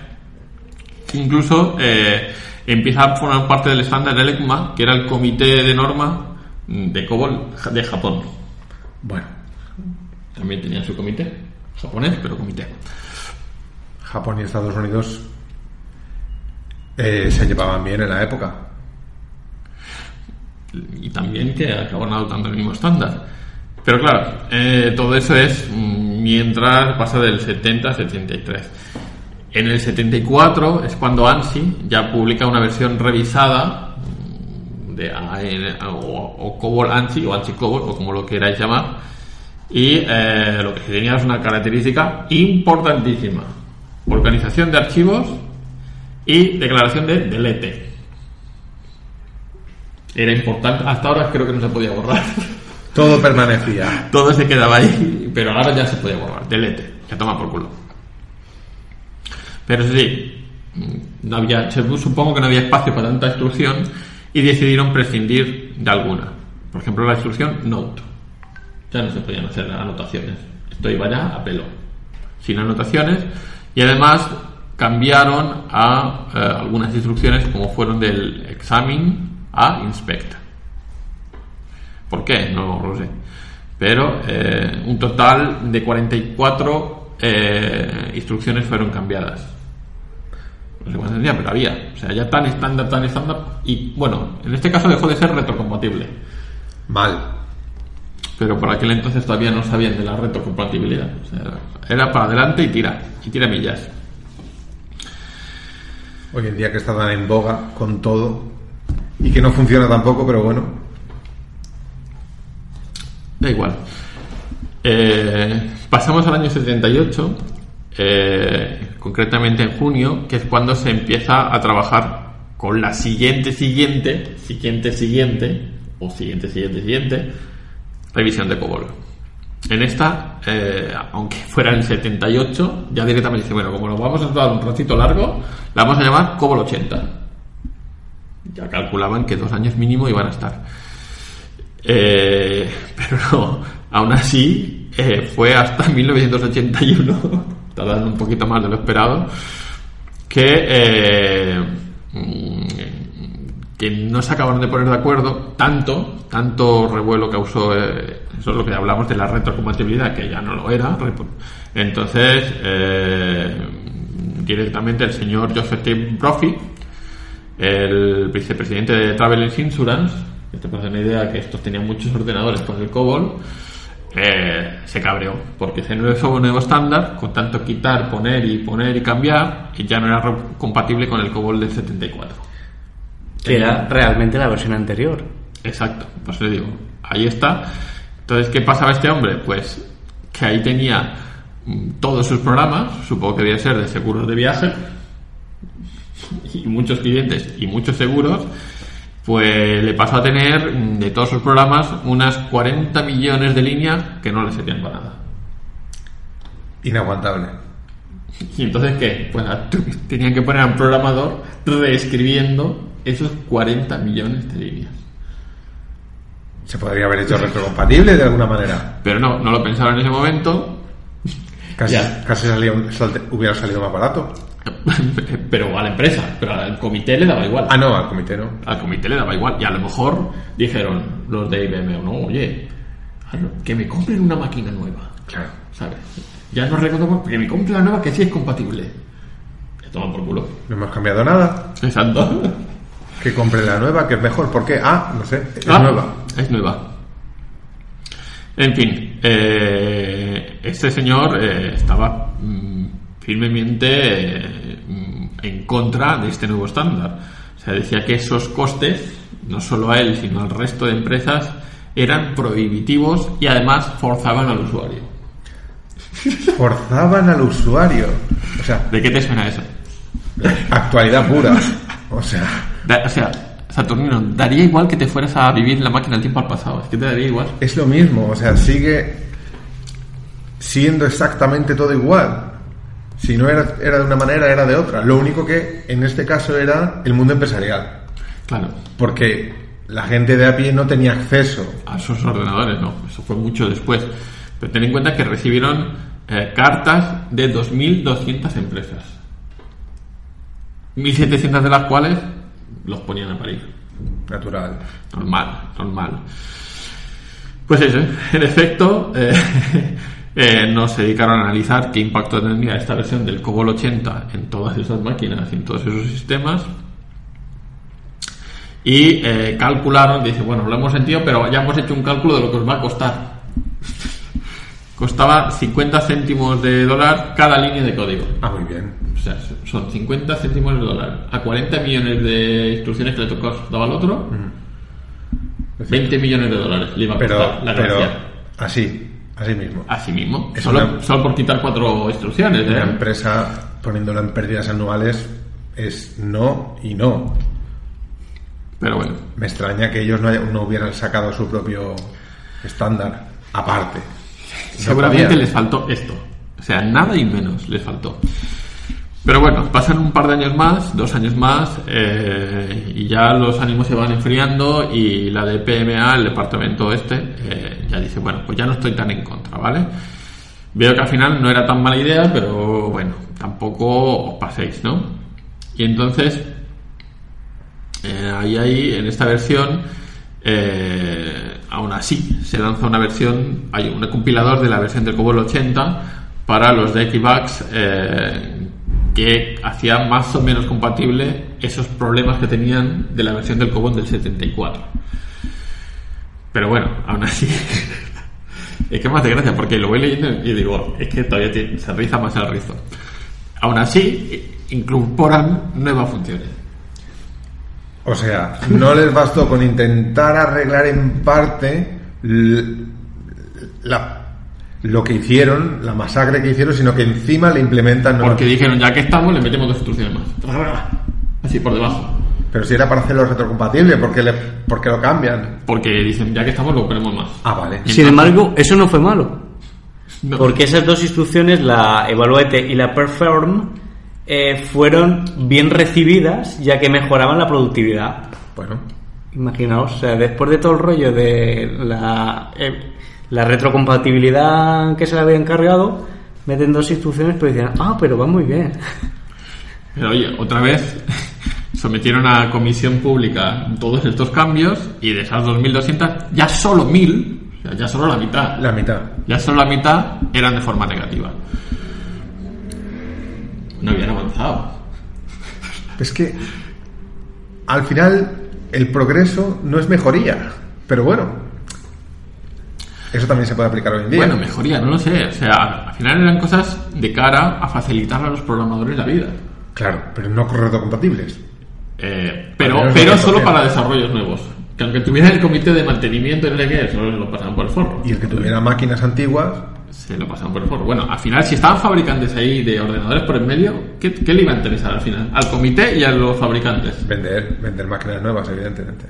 Incluso eh, empieza a formar parte del estándar el ECMA, que era el comité de norma mm, de COBOL de Japón. Bueno, También tenía su comité, japonés, pero comité. Japón y Estados Unidos eh, se llevaban bien en la época. y también que acaban adoptando el mismo estándar. Pero claro, eh, todo eso es mm, mientras pasa del 70 al 73. En el 74 es cuando ANSI ya publica una versión revisada de AN o, o COBOL ANSI o ANSI COBOL o como lo queráis llamar y eh, lo que tenía es una característica importantísima organización de archivos y declaración de delete era importante. Hasta ahora creo que no se podía borrar. Todo permanecía. <laughs> Todo se quedaba ahí, pero ahora ya se podía borrar. Delete, que toma por culo. Pero sí, no supongo que no había espacio para tanta instrucción y decidieron prescindir de alguna. Por ejemplo, la instrucción note. Ya no se podían hacer anotaciones. Esto iba ya a pelo. Sin anotaciones. Y además cambiaron a eh, algunas instrucciones como fueron del examine a inspect. ¿Por qué? No lo sé. Pero eh, un total de 44 eh, instrucciones fueron cambiadas. No sé tenía, pero había. O sea, ya tan estándar, tan estándar. Y bueno, en este caso dejó de ser retrocompatible. Mal. Pero por aquel entonces todavía no sabían de la retrocompatibilidad. O sea, era para adelante y tira. Y tira millas. Hoy en día que está tan en boga con todo y que no funciona tampoco, pero bueno. Da igual. Eh, pasamos al año 78, eh, concretamente en junio, que es cuando se empieza a trabajar con la siguiente, siguiente, siguiente, siguiente, o siguiente, siguiente, siguiente, revisión de COBOL. En esta, eh, aunque fuera en el 78, ya directamente dice, bueno, como nos vamos a dar un ratito largo, la vamos a llamar COBOL 80. Ya calculaban que dos años mínimo iban a estar. Eh, <laughs> pero no, aún así fue hasta 1981, tardando un poquito más de lo esperado, que, eh, que no se acabaron de poner de acuerdo tanto, tanto revuelo causó, eh, eso es lo que hablamos de la retrocompatibilidad, que ya no lo era. Entonces, eh, directamente el señor Joseph T. Brophy, el vicepresidente de Travel Insurance, que te parece una idea que estos tenían muchos ordenadores con el COBOL, eh, se cabreó, porque ese nuevo, nuevo estándar, con tanto quitar, poner y poner y cambiar, y ya no era compatible con el COBOL del 74. Que era realmente la versión anterior. Exacto, pues le digo, ahí está. Entonces, ¿qué pasaba este hombre? Pues que ahí tenía mm, todos sus programas, supongo que debía ser de seguros de viaje, <laughs> y muchos clientes y muchos seguros, pues le pasó a tener mm, de todos sus programas unas 40 millones de líneas que no le servían para nada. Inaguantable. <laughs> Y entonces, ¿qué? Pues a- tenían que poner a un programador reescribiendo esos 40 millones de líneas. Se podría haber hecho retrocompatible de alguna manera. Pero no, no lo pensaron en ese momento. Casi, Ya. casi salía un- salte- hubiera salido más barato. <laughs> pero a la empresa, pero al comité le daba igual. Ah, no, al comité no. Al comité le daba igual. Y a lo mejor dijeron los de IBM, no, oye, que me compren una máquina nueva. Claro. ¿Sabes? Ya no recuerdo que me compre la nueva que sí es compatible. Le toman por culo. No hemos cambiado nada. Exacto. <laughs> Que compre la nueva, que es mejor. ¿Por qué? Ah, no sé. Es Ah, nueva. Es nueva. En fin, eh, este señor eh, estaba mm, firmemente mm, en contra de este nuevo estándar. O sea, decía que esos costes, no solo a él, sino al resto de empresas, eran prohibitivos y además forzaban al usuario. Forzaban al usuario. O sea, ¿De qué te suena eso? actualidad pura. O sea, Da- o sea, Saturnino, daría igual que te fueras a vivir la máquina del tiempo al pasado. Es que te daría igual. es lo mismo. O sea, sigue siendo exactamente todo igual. Si no era, era de una manera, era de otra. Lo único que en este caso era el mundo empresarial. Claro. Porque la gente de a pie no tenía acceso. a esos ordenadores, no, eso fue mucho después. Pero ten en cuenta que recibieron eh, cartas de 2.200 empresas. 1.700 de las cuales los ponían a parir. Natural. Normal, normal. Pues eso, en efecto, eh, <laughs> eh, nos dedicaron a analizar qué impacto tendría esta versión del COBOL 80 en todas esas máquinas y en todos esos sistemas. Y eh, calcularon, dice, bueno, lo hemos sentido, pero ya hemos hecho un cálculo de lo que os va a costar. <laughs> Costaba 50 céntimos de dólar cada línea de código. Ah, muy bien. O sea, son 50 céntimos de dólar. A 40 millones de instrucciones que le tocó daba al otro, 20 millones de dólares le iba a Pero, costar la pero gracia. así, así mismo. Así mismo. Es Solo, una- solo por quitar cuatro instrucciones. ¿eh? Una empresa poniéndolo en pérdidas anuales es no y no. Pero bueno. Me extraña que ellos no, haya- no hubieran sacado su propio estándar aparte. Seguramente les faltó esto. O sea, nada y menos les faltó. Pero bueno, pasan un par de años más, dos años más, eh, y ya los ánimos se van enfriando y la de PMA, el departamento este, eh, ya dice, bueno, pues ya no estoy tan en contra, ¿vale? Veo que al final no era tan mala idea, pero bueno, tampoco os paséis, ¿no? Y entonces, eh, ahí, ahí, en esta versión, aún así, se lanza una versión, hay un compilador de la versión del COBOL 80 para los eh, que hacía más o menos compatible esos problemas que tenían de la versión del COBOL del 74. Pero bueno, aún así, <laughs> es que más de gracia, porque lo voy leyendo y digo, es que todavía se riza más el rizo. Aún así, incorporan nuevas funciones. O sea, no les bastó con intentar arreglar en parte la- lo que hicieron, la masacre que hicieron, sino que encima le implementan nuevas- Porque dijeron, ya que estamos, le metemos dos instrucciones más. Así por debajo. Pero si era para hacerlo retrocompatible, ¿por qué, le, por qué lo cambian? Porque dicen, ya que estamos, lo ponemos más. Ah, vale. Sin embargo, eso no fue malo. No. Porque esas dos instrucciones, la Evaluate y la Perform, eh, fueron bien recibidas ya que mejoraban la productividad. Bueno, Imaginaos, o sea, después de todo el rollo de la, eh, la retrocompatibilidad que se le había encargado, meten dos instrucciones, pero dicen, ah, pero va muy bien. <laughs> Pero oye, otra vez <laughs> sometieron a comisión pública todos estos cambios y de esas 2.200, ya solo 1.000, o sea, ya solo la mitad, La mitad. ya solo la mitad eran de forma negativa. No habían avanzado. <laughs> Es que al final el progreso no es mejoría, pero bueno, eso también se puede aplicar hoy en día. Bueno, mejoría, no lo sé. O sea, al final eran cosas de cara a facilitar a los programadores la vida. Claro, pero no retrocompatibles. Eh, pero pero lo que solo para desarrollos nuevos. Que aunque tuvieran el comité de mantenimiento no sé qué, solo lo pasaban por el forro. Y el que tuviera máquinas antiguas, Se lo pasaban por el forro. Bueno, al final, si estaban fabricantes ahí de ordenadores por en medio, ¿qué, qué le iba a interesar al final? Al comité y a los fabricantes. vender, vender máquinas nuevas, evidentemente.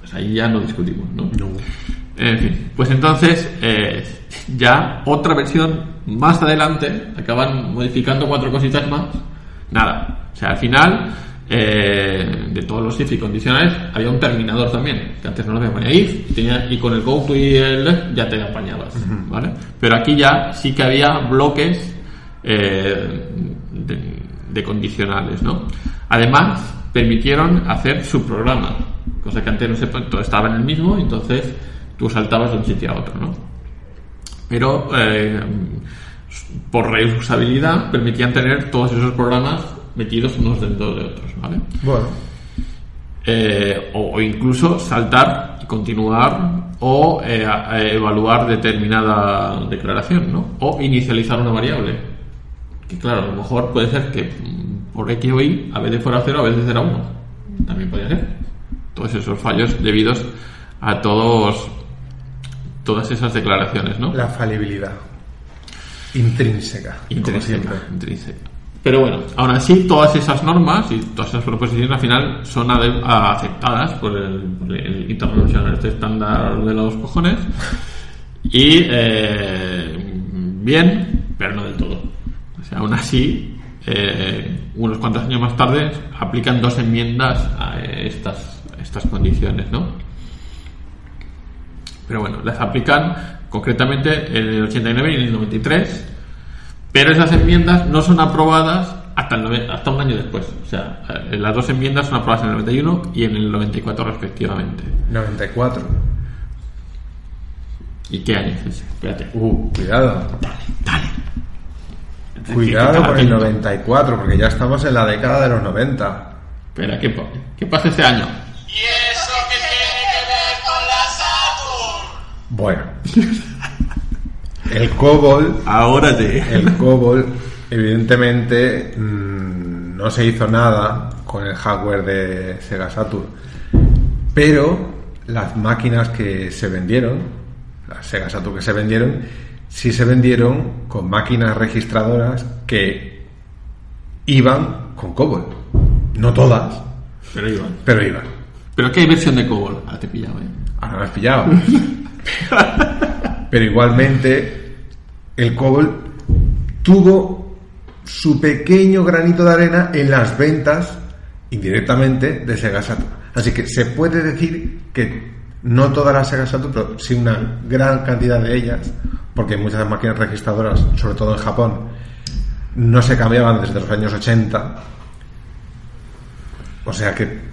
Pues ahí ya no discutimos, ¿no? En fin, pues entonces, eh, ya otra versión más adelante, acaban modificando cuatro cositas más. Nada. O sea, al final, eh, de todos los if y condicionales, había un terminador también, que antes no lo había ponía if, tenía, y con el go to y el left ya te apañabas, ¿vale? Pero aquí ya sí que había bloques eh, de, de condicionales, ¿no? Además, permitieron hacer su programa, cosa que antes no se todo estaba en el mismo, entonces tú saltabas de un sitio a otro, ¿no? Pero eh, por reusabilidad permitían tener todos esos programas metidos unos dentro de otros, ¿vale? Bueno, Eh, o, o incluso saltar y continuar o eh, a- evaluar determinada declaración, ¿no? O inicializar una variable. Que claro, a lo mejor puede ser que mm, por X o Y a veces fuera 0, a veces era 1. También podría ser. Todos esos fallos debidos a todos todas esas declaraciones, ¿no? la falibilidad intrínseca, intrínseca, intrínseca. Pero bueno, aún así todas esas normas y todas esas proposiciones al final son a- aceptadas por el, el International este estándar de los cojones y eh, bien, pero no del todo. O sea, aún así, eh, unos cuantos años más tarde aplican dos enmiendas a estas, estas condiciones, ¿no? Pero bueno, las aplican concretamente en el 89 y en el 93, pero esas enmiendas no son aprobadas hasta, el hasta un año después. O sea, eh, las dos enmiendas son aprobadas en el 91 y en el 94 respectivamente. 94. ¿Y qué año es ese? Espérate. Uh, cuidado. Dale. Cuidado Qué- qué con el atento. 94, porque ya estamos en la década de los 90. Espera, ¿qué, pa- ¿qué pasa este año? ¿Y Bueno, el COBOL, Ahora te... el COBOL, evidentemente mm, no se hizo nada con el hardware de Sega Saturn, pero las máquinas que se vendieron, las Sega Saturn que se vendieron, sí se vendieron con máquinas registradoras que iban con COBOL. No todas, Pero Iván. pero iban. ¿Pero qué versión de COBOL? Ah, te he pillado, ¿eh? Ahora me has pillado. <laughs> <laughs> Pero igualmente, el COBOL tuvo su pequeño granito de arena en las ventas indirectamente de Sega Saturn. Así que se puede decir que no todas las Sega Saturn, pero sí una gran cantidad de ellas, porque muchas máquinas registradoras, sobre todo en Japón, no se cambiaban desde los años 80. O sea que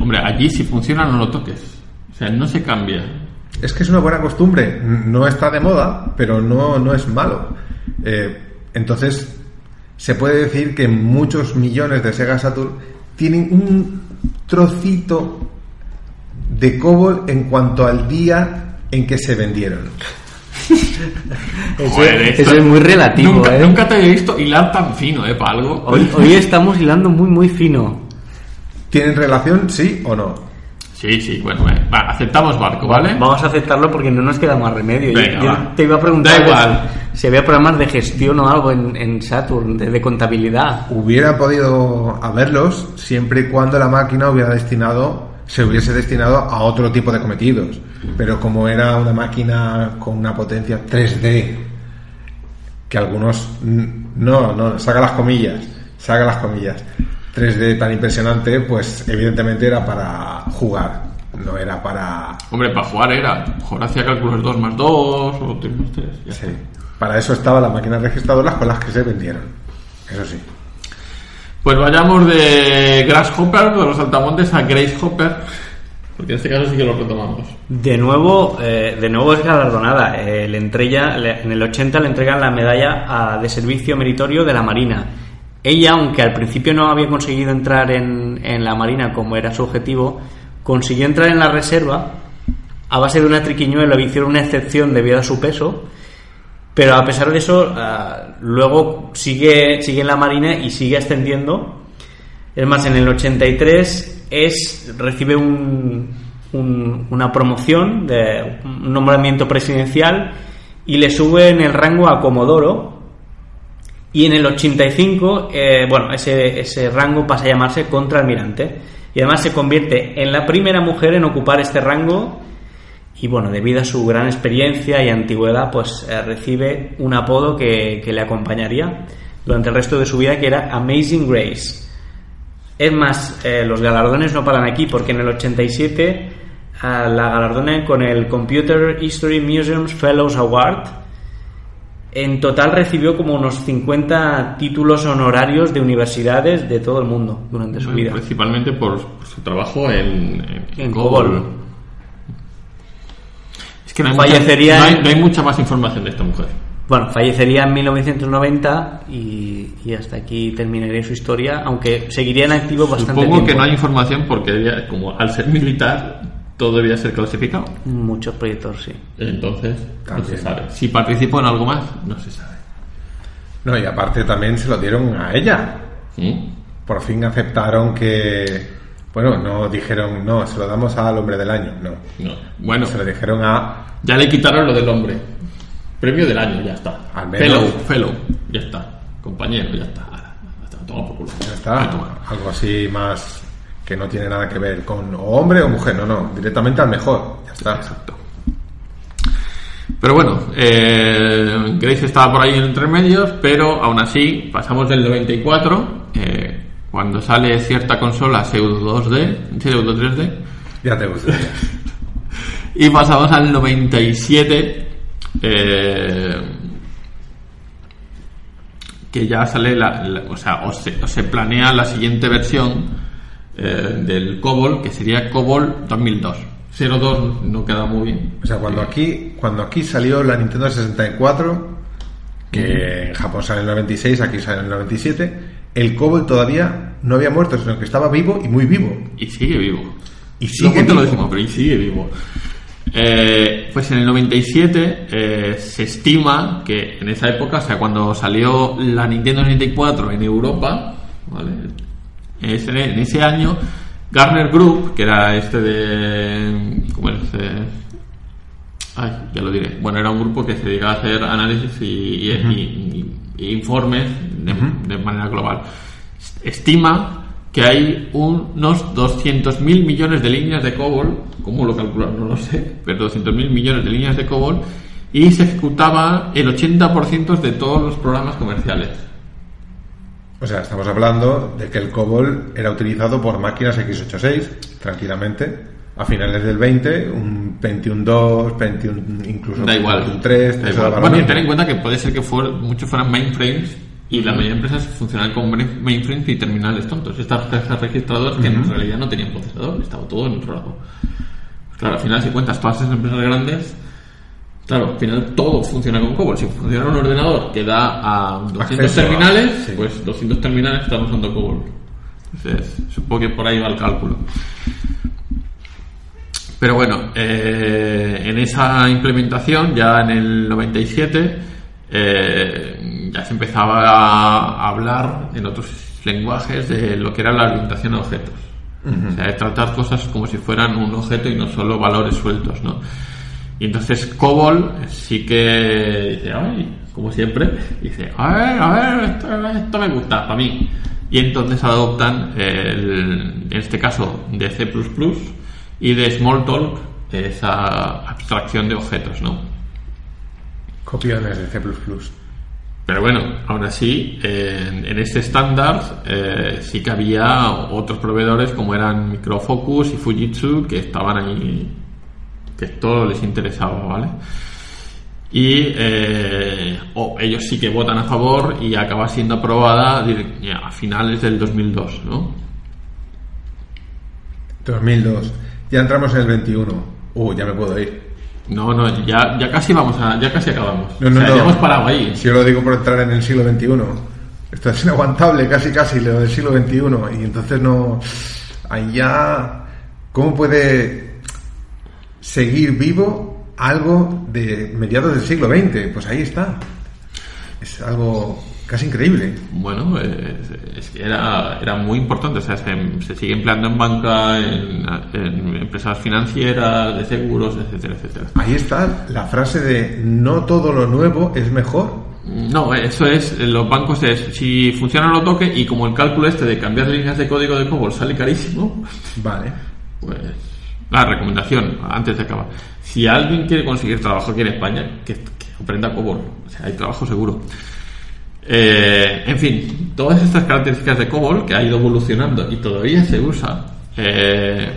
Hombre, allí si funciona no lo toques. O sea, no se cambia. Es que es una buena costumbre. No está de moda, pero no, no es malo. Eh, entonces, se puede decir que muchos millones de Sega Saturn tienen un trocito de COBOL en cuanto al día en que se vendieron. Eso, Joder, eso esto- es muy relativo, Nunca, ¿eh? nunca te había visto hilar tan fino, ¿eh? Para algo. Hoy, hoy estamos hilando muy, muy fino. ¿Tienen relación, sí o no? Sí, sí, bueno, eh, va, aceptamos barco, ¿vale? Vamos a aceptarlo porque no nos queda más remedio. Venga, yo te iba a preguntar Da igual. si había programas de gestión o algo en, en Saturn, de, de contabilidad. Hubiera podido haberlos siempre y cuando la máquina hubiera destinado, se hubiese destinado a otro tipo de cometidos. Pero como era una máquina con una potencia 3D, que algunos no, no, saca las comillas, saca las comillas. 3D tan impresionante, pues evidentemente era para jugar. no era para... Hombre, para jugar era. Mejor hacía cálculos 2 más 2 o 3 más 3. Ya Sí. está. Para eso estaban las máquinas registradoras con las que se vendieron. Eso sí. Pues vayamos de Grasshopper, de los saltamontes, a Grace Hopper. Porque en este caso sí que lo retomamos. De nuevo, eh, de nuevo es galardonada. Eh, le entrega, le- en el 80 le entregan la medalla a- de servicio meritorio de la Marina. Ella, aunque al principio no había conseguido entrar en, en la Marina como era su objetivo, consiguió entrar en la reserva a base de una triquiñuela. Hicieron una excepción debido a su peso. Pero a pesar de eso, ah, luego sigue, sigue en la Marina y sigue ascendiendo. Es más, en el 83 es, recibe un- una promoción, de un nombramiento presidencial y le sube en el rango a Comodoro. Y en el 85, eh, bueno, ese, ese rango pasa a llamarse contraalmirante. Y además se convierte en la primera mujer en ocupar este rango. Y bueno, debido a su gran experiencia y antigüedad, pues eh, recibe un apodo que, que le acompañaría durante el resto de su vida, que era Amazing Grace. Es más, eh, los galardones no paran aquí, porque en el 87 ah, la galardonan con el Computer History Museums Fellows Award. En total recibió como unos 50 títulos honorarios de universidades de todo el mundo durante su vida. Principalmente por, por su trabajo en, en, En COBOL. COBOL. Es que no hay, Fallecería mucha, no hay- en- no hay mucha más información de esta mujer. Bueno, fallecería en 1990 y, y hasta aquí terminaría su historia, aunque seguiría en activo bastante Supongo tiempo. que no hay información porque ella, como al ser militar todo debía ser clasificado. Muchos proyectos, sí. Entonces no También. se sabe. Si participó en algo más, no se sabe. No, y aparte también se lo dieron a ella. ¿Mm? Por fin aceptaron que... Bueno, no dijeron, no, se lo damos al hombre del año. No. No. Bueno, Se lo dijeron a... ya le quitaron lo del hombre. Premio del año, ya está. Al menos. Fellow, fellow, ya está. Compañero, ya está. Ahora, ya está. Toma por culo. Ya está. Ahí toma. Algo así más que no tiene nada que ver con o hombre o mujer. No, no. Directamente al mejor. Ya está. Exacto. Pero bueno, eh, Grace estaba por ahí entre medios, pero aún así pasamos del 94, eh, cuando sale cierta consola pseudo 2D, pseudo 3D, Ya te gusta. <laughs> y pasamos al 97, eh, que ya sale, la, la- o sea, o se, o se planea la siguiente versión eh, del COBOL, que sería COBOL 2002. 02 no queda muy bien. O sea, cuando aquí, cuando aquí salió la Nintendo 64, que en Japón sale en el 96, aquí sale en el 97, el Cobol todavía no había muerto, sino que estaba vivo y muy vivo. Y sigue vivo. Y sigue te lo vivo. decimos, pero y sigue vivo. Eh, pues en el 97 eh, se estima que en esa época, o sea, cuando salió la Nintendo 64 en Europa, ¿vale? En ese, en ese año, Garner Group, que era este de. ¿Cómo es? Eh, ay, ya lo diré. Bueno, era un grupo que se dedicaba a hacer análisis y, y- y- y informes de, de manera global. Estima que hay unos 200.000 millones de líneas de COBOL, ¿cómo lo calculan? No lo sé, pero 200.000 millones de líneas de COBOL y se ejecutaba el 80% de todos los programas comerciales. O sea, estamos hablando de que el COBOL era utilizado por máquinas x86, tranquilamente, a finales del 20, un Pentium 2, Pentium incluso Da igual. Pentium 3, Da igual. Bueno, ten en cuenta que puede ser que fuera- muchos fueran mainframes y la mayoría de empresas funcionaban con main- mainframes y terminales tontos. Estas cajas registradoras que en realidad no tenían procesador, estaba todo en otro lado. Pues claro, al final, si cuentas todas esas empresas grandes, claro, al final todo funciona con COBOL. Si funciona un ordenador que da a 200 Acceso a- terminales, sí. pues 200 terminales están usando COBOL. Entonces, supongo que por ahí va el cálculo. Pero bueno, eh, en esa implementación, ya en el 97, eh, ya se empezaba a hablar en otros lenguajes de lo que era la orientación a objetos. O sea, de tratar cosas como si fueran un objeto y no solo valores sueltos, ¿no? Y entonces COBOL sí que dice, ay, como siempre, dice, a ver, a ver, esto, esto me gusta, para mí. Y entonces adoptan, el- en este caso, de C++ y de Smalltalk, esa abstracción de objetos, ¿no? Copiones de C++. Pero bueno, aún así, en, en este estándar eh, sí que había otros proveedores como eran Microfocus y Fujitsu que estaban ahí, que todo les interesaba, ¿vale? Y eh, ellos sí que votan a favor y acaba siendo aprobada a finales del 2002, ¿no? 2002. Ya entramos en el 21. Uh, ya me puedo ir. No, no, ya, ya casi vamos a, ya casi acabamos. No, no, O sea, no. ya hemos parado ahí. Si yo lo digo por entrar en el siglo XXI. Esto es inaguantable, casi casi, lo del siglo XXI. Y entonces no... Ahí ya... ¿Cómo puede seguir vivo algo de mediados del siglo XX? Pues ahí está. Es algo casi increíble. Bueno, eh, es que era, era muy importante. O sea, se, se sigue empleando en banca, en, en empresas financieras, de seguros, etcétera, etcétera. Ahí está la frase de no todo lo nuevo es mejor. No, eso es, los bancos es, si funciona lo toque y como el cálculo este de cambiar líneas de código de COBOL sale carísimo, Vale. pues la recomendación, antes de acabar, si alguien quiere conseguir trabajo aquí en España, que, aprenda COBOL, o sea, hay trabajo seguro. Eh, en fin, todas estas características de COBOL que ha ido evolucionando y todavía se usa, eh,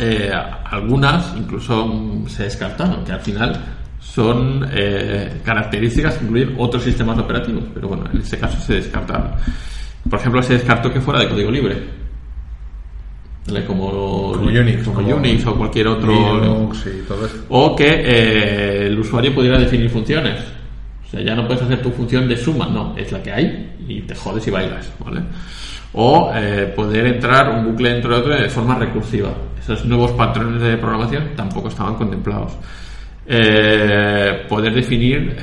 eh, algunas incluso se descartaron, que al final son características que incluyen otros sistemas operativos, pero bueno, en este caso se descartaron. Por ejemplo, se descartó que fuera de código libre. Como, Como Unix, como como Unix o cualquier otro. Linux y todo eso. O que eh, el usuario pudiera definir funciones. O sea, ya no puedes hacer tu función de suma, no, es la que hay y te jodes y bailas, ¿vale? O eh, poder entrar un bucle dentro de otro de forma recursiva. Esos nuevos patrones de programación tampoco estaban contemplados. Eh, poder definir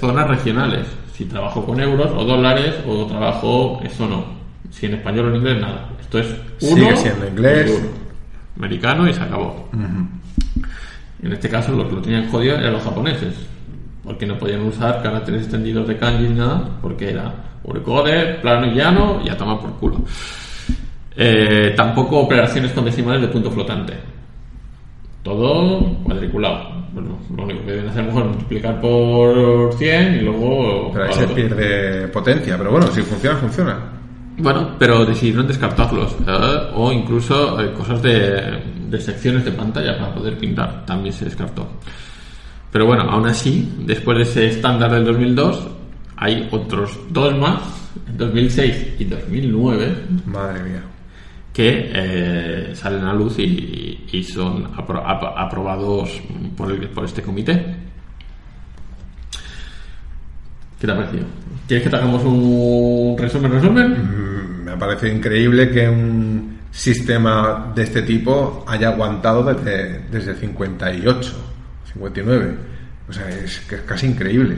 zonas regionales, si trabajo con euros o dólares o trabajo eso no. Si en español o en inglés nada. Esto es uno Sigue siendo inglés. y uno. Americano y se acabó. En este caso los que lo tenían jodido eran los japoneses, porque no podían usar caracteres extendidos de kanji ni nada, porque era Unicode, plano y llano y a tomar por culo. Eh, tampoco operaciones con decimales de punto flotante. Todo cuadriculado. Bueno, lo único que deben hacer lo mejor es multiplicar por 100 y luego... Pero ahí se pierde potencia. Pero bueno, si funciona, funciona. Bueno, pero decidieron descartarlos. ¿eh? O incluso eh, cosas de, de secciones de pantalla para poder pintar. También se descartó. Pero bueno, aún así, después de ese estándar del 2002, hay otros dos más, en 2006 y 2009, Madre mía. que eh, salen a luz y, y son apro- ap- aprobados por, el- por este comité. ¿Qué te ha parecido? ¿Quieres que te hagamos un resumen, resumen? Me parece increíble que un sistema de este tipo haya aguantado desde, desde 58, 59. O sea, es, que es casi increíble.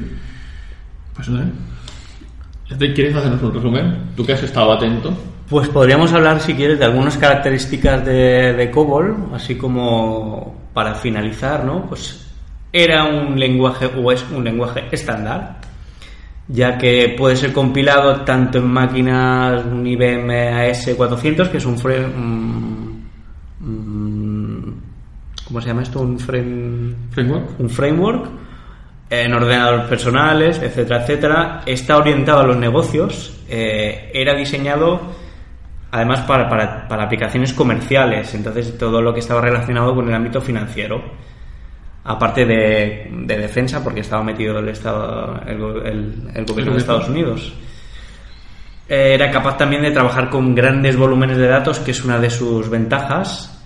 Pues. ¿Te ¿Quieres hacernos un resumen? Tú que has estado atento. Pues podríamos hablar, si quieres, de algunas características de, de COBOL, así como para finalizar, ¿no? Pues era un lenguaje o es un lenguaje estándar, ya que puede ser compilado tanto en máquinas un IBM AS400, que es un frame... mm, ¿Cómo se llama esto? Un frame Framework. un framework en ordenadores personales, etcétera, etcétera. Está orientado a los negocios. eh, era diseñado además para, para- para aplicaciones comerciales, entonces todo lo que estaba relacionado con el ámbito financiero. Aparte de, de defensa, porque estaba metido el, estado, el, el- el gobierno de Estados Unidos. Eh, Era capaz también de trabajar con grandes volúmenes de datos, que es una de sus ventajas,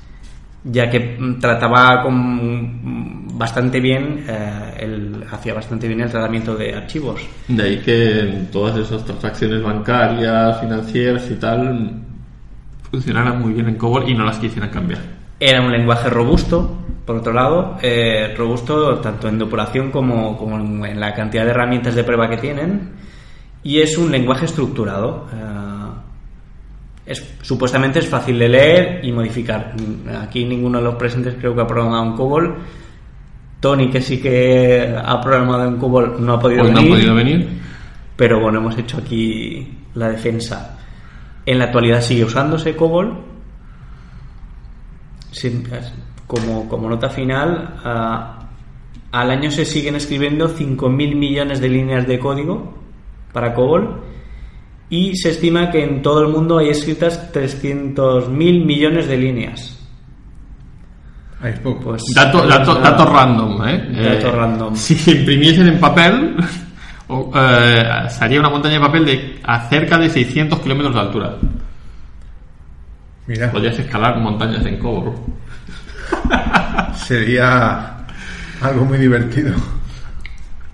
ya que mm, trataba con bastante bien, eh, el, hacía bastante bien el tratamiento de archivos. De ahí que todas esas transacciones bancarias, financieras y tal funcionaran muy bien en COBOL y no las quisieran cambiar. Era un lenguaje robusto, por otro lado, eh, robusto tanto en depuración como, como en, la cantidad de herramientas de prueba que tienen, y es un lenguaje estructurado. eh, es, supuestamente es fácil de leer y modificar. Aquí ninguno de los presentes creo que ha programado en COBOL. Tony, que sí que ha programado en COBOL, no ha podido Hoy no venir. han podido venir. Pero bueno, hemos hecho aquí la defensa. En la actualidad sigue usándose COBOL. Como, como nota final, al año se siguen escribiendo 5.000 millones de líneas de código para COBOL y se estima que en todo el mundo hay escritas 300.000 millones de líneas. Pues, Dato, dato, dato random, ¿eh? Dato Eh, random. <laughs> Si se imprimiesen en papel, <laughs> o, eh, sería una montaña de papel de a cerca de 600 kilómetros de altura. Mira, Podrías escalar montañas en COBOL. sería algo muy divertido.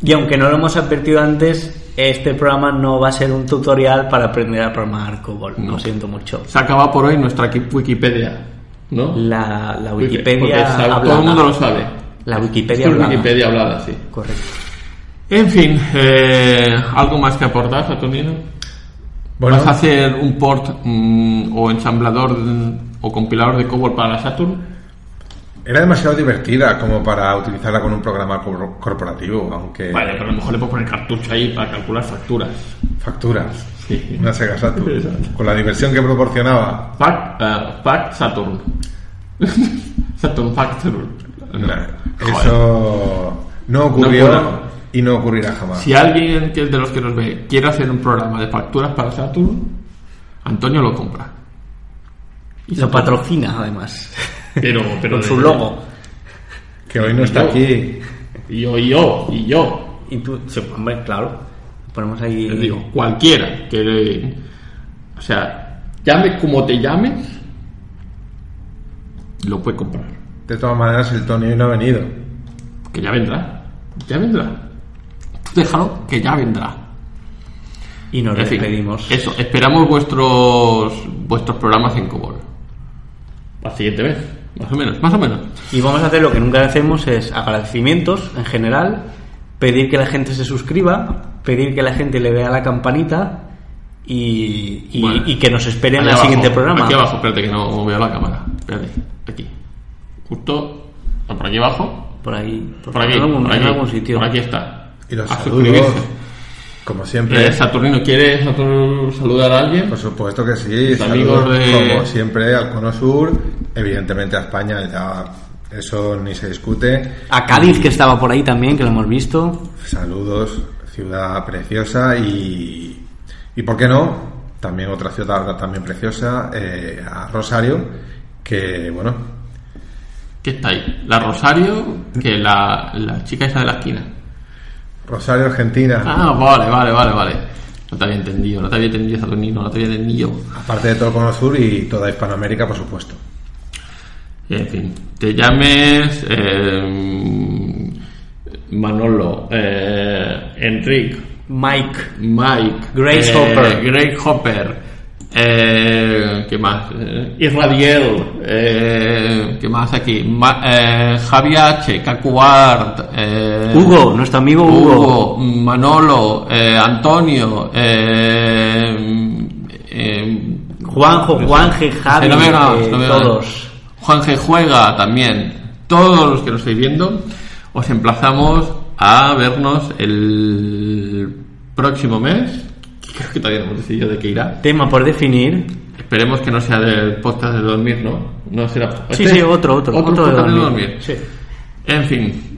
Y aunque no lo hemos advertido antes, este programa no va a ser un tutorial para aprender a programar COBOL. Lo siento mucho. Se acaba por hoy nuestra Wikipedia, ¿no? La, Wikipedia sabe- hablada. todo el mundo lo sabe. La Wikipedia Esto es hablada. Wikipedia hablada, sí. Correcto. En fin, eh, ¿algo más que aportar, Saturnino? Bueno, ¿Vas a hacer un port mm, o ensamblador mm, o compilador de COBOL para la Saturn? era demasiado divertida como para utilizarla con un programa cor- corporativo, aunque Vale, pero a lo mejor le puedo poner cartucho ahí para calcular facturas. facturas. Sí. Una Sega Saturn. Con la diversión que proporcionaba. Pack, eh, pack Saturn. <laughs> Saturn. Nah, Joder. Eso no ocurrió No. Y no ocurrirá jamás. Si alguien que es de los que nos ve quiere hacer un programa de facturas para Saturn, Antonio lo compra. Y lo patrocina, además. Pero, <laughs> pero Con su logo. Que hoy no está Yo. aquí. Y yo, y yo, y yo. Y tú, sí, hombre, claro. Ponemos ahí. Les digo, cualquiera que. O sea, llame como te llames, lo puede comprar. De todas maneras, el Tony hoy no ha venido. Que ya vendrá. Ya vendrá. Tú déjalo, que ya vendrá. Y nos En fin, despedimos. eso, esperamos vuestros vuestros programas en Cobol. La siguiente vez, más o menos, más o menos. Y vamos a hacer lo que nunca hacemos: es agradecimientos en general, pedir que la gente se suscriba, pedir que la gente le dé a la campanita y, y- Bueno. y que nos esperen al siguiente programa. Aquí abajo, espérate que no veo la cámara. Espérate, aquí. Justo por aquí abajo. Por ahí, Por aquí, algún, por en aquí, algún sitio. por aquí está. Y los A saludos, suscribirse. como siempre. Eh, Saturnino, ¿quieres saludar a alguien? Por supuesto que sí. Los amigos Saludos, de- Como siempre, al Cono Sur, evidentemente a España, ya eso ni se discute. A Cádiz, que estaba por ahí también, que lo hemos visto. Saludos, ciudad preciosa y, y ¿por qué no? También otra ciudad también preciosa, eh, a Rosario, que bueno, ¿Qué está ahí? La Rosario, que la, la chica esa de la esquina. Rosario, Argentina, Ah, vale, vale, vale, vale. No te había entendido, no te había entendido, no te había entendido. aparte de todo el Cono Sur y toda Hispanoamérica, por supuesto. En fin, te llames eh, Manolo, eh, Enric, Mike. Mike, Grace eh, Hopper. Grace Hopper, eh, ¿qué más? Eh, Isradiel, eh, ¿qué más aquí? Ma- eh, Javi H, Cacuart, eh, Hugo, nuestro amigo Hugo. Hugo, Manolo, eh, Antonio, eh, Juanjo, Juanje, Javi, no me no me todos. Juan G. Juega también. Todos los que nos estáis viendo, os emplazamos a vernos el próximo mes. Creo que todavía no hemos decidido de qué irá. Tema por definir. Esperemos que no sea del podcast de dormir, ¿no? No será. Sí, este- sí, otro, otro. Otro, de podcast dormir. Sí. En fin.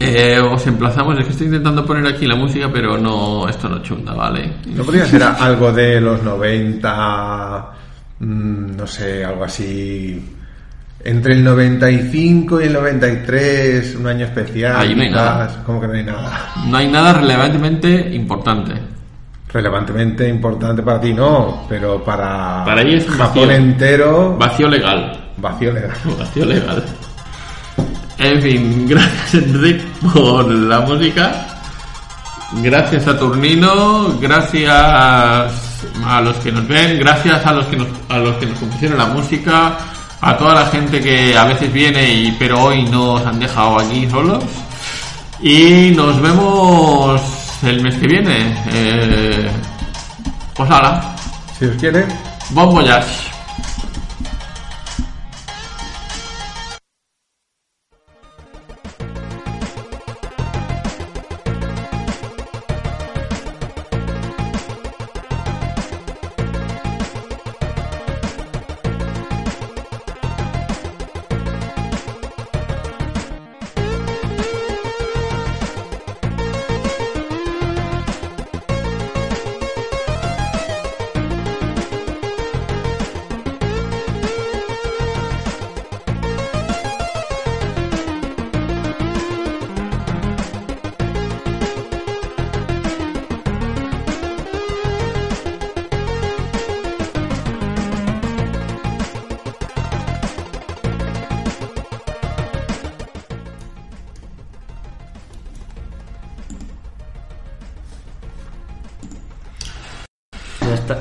Eh, os emplazamos, es que estoy intentando poner aquí la música, pero no, esto no chunda, ¿vale? ¿No podría ser algo de los 90, mm, no sé, algo así, entre el 95 y el 93, un año especial? Ahí no hay quizás? nada. ¿Cómo que no hay nada? No hay nada relevantemente importante. Relevantemente importante para ti, no, pero para, Para es un Japón vacío. entero, Vacío legal. vacío legal. <laughs> Vacío legal. En fin, gracias Enric por la música. Gracias a Turnino, gracias a los que nos ven, gracias a los que nos, a los que nos compusieron la música, a toda la gente que a veces viene y pero hoy nos han dejado aquí solos. Y nos vemos el mes que viene. Eh, pues ahora, Si os quiere, bon voyage.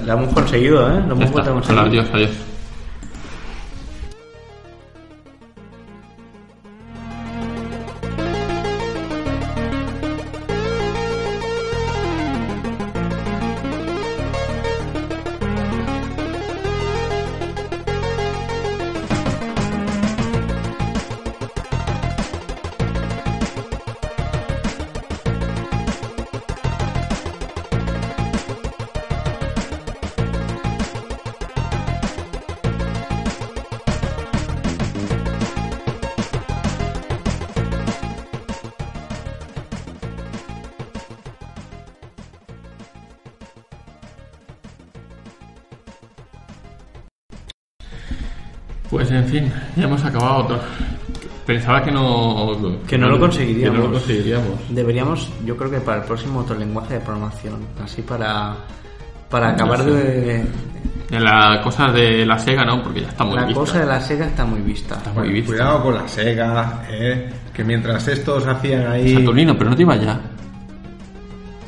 Lo hemos conseguido, ¿eh? Lo hemos vuelto a conseguir. adiós, adiós. Pensaba que no. Que no lo conseguiríamos. Que no lo conseguiríamos. Deberíamos, yo creo que para el próximo otro lenguaje de programación, así para, para acabar sé. de... En la cosa de la Sega, ¿no? Porque ya está muy La vista. cosa de la Sega está muy vista. Está muy vista. cuidado con la Sega, ¿eh? que mientras estos hacían ahí... Saturnino, pero no te iba ya.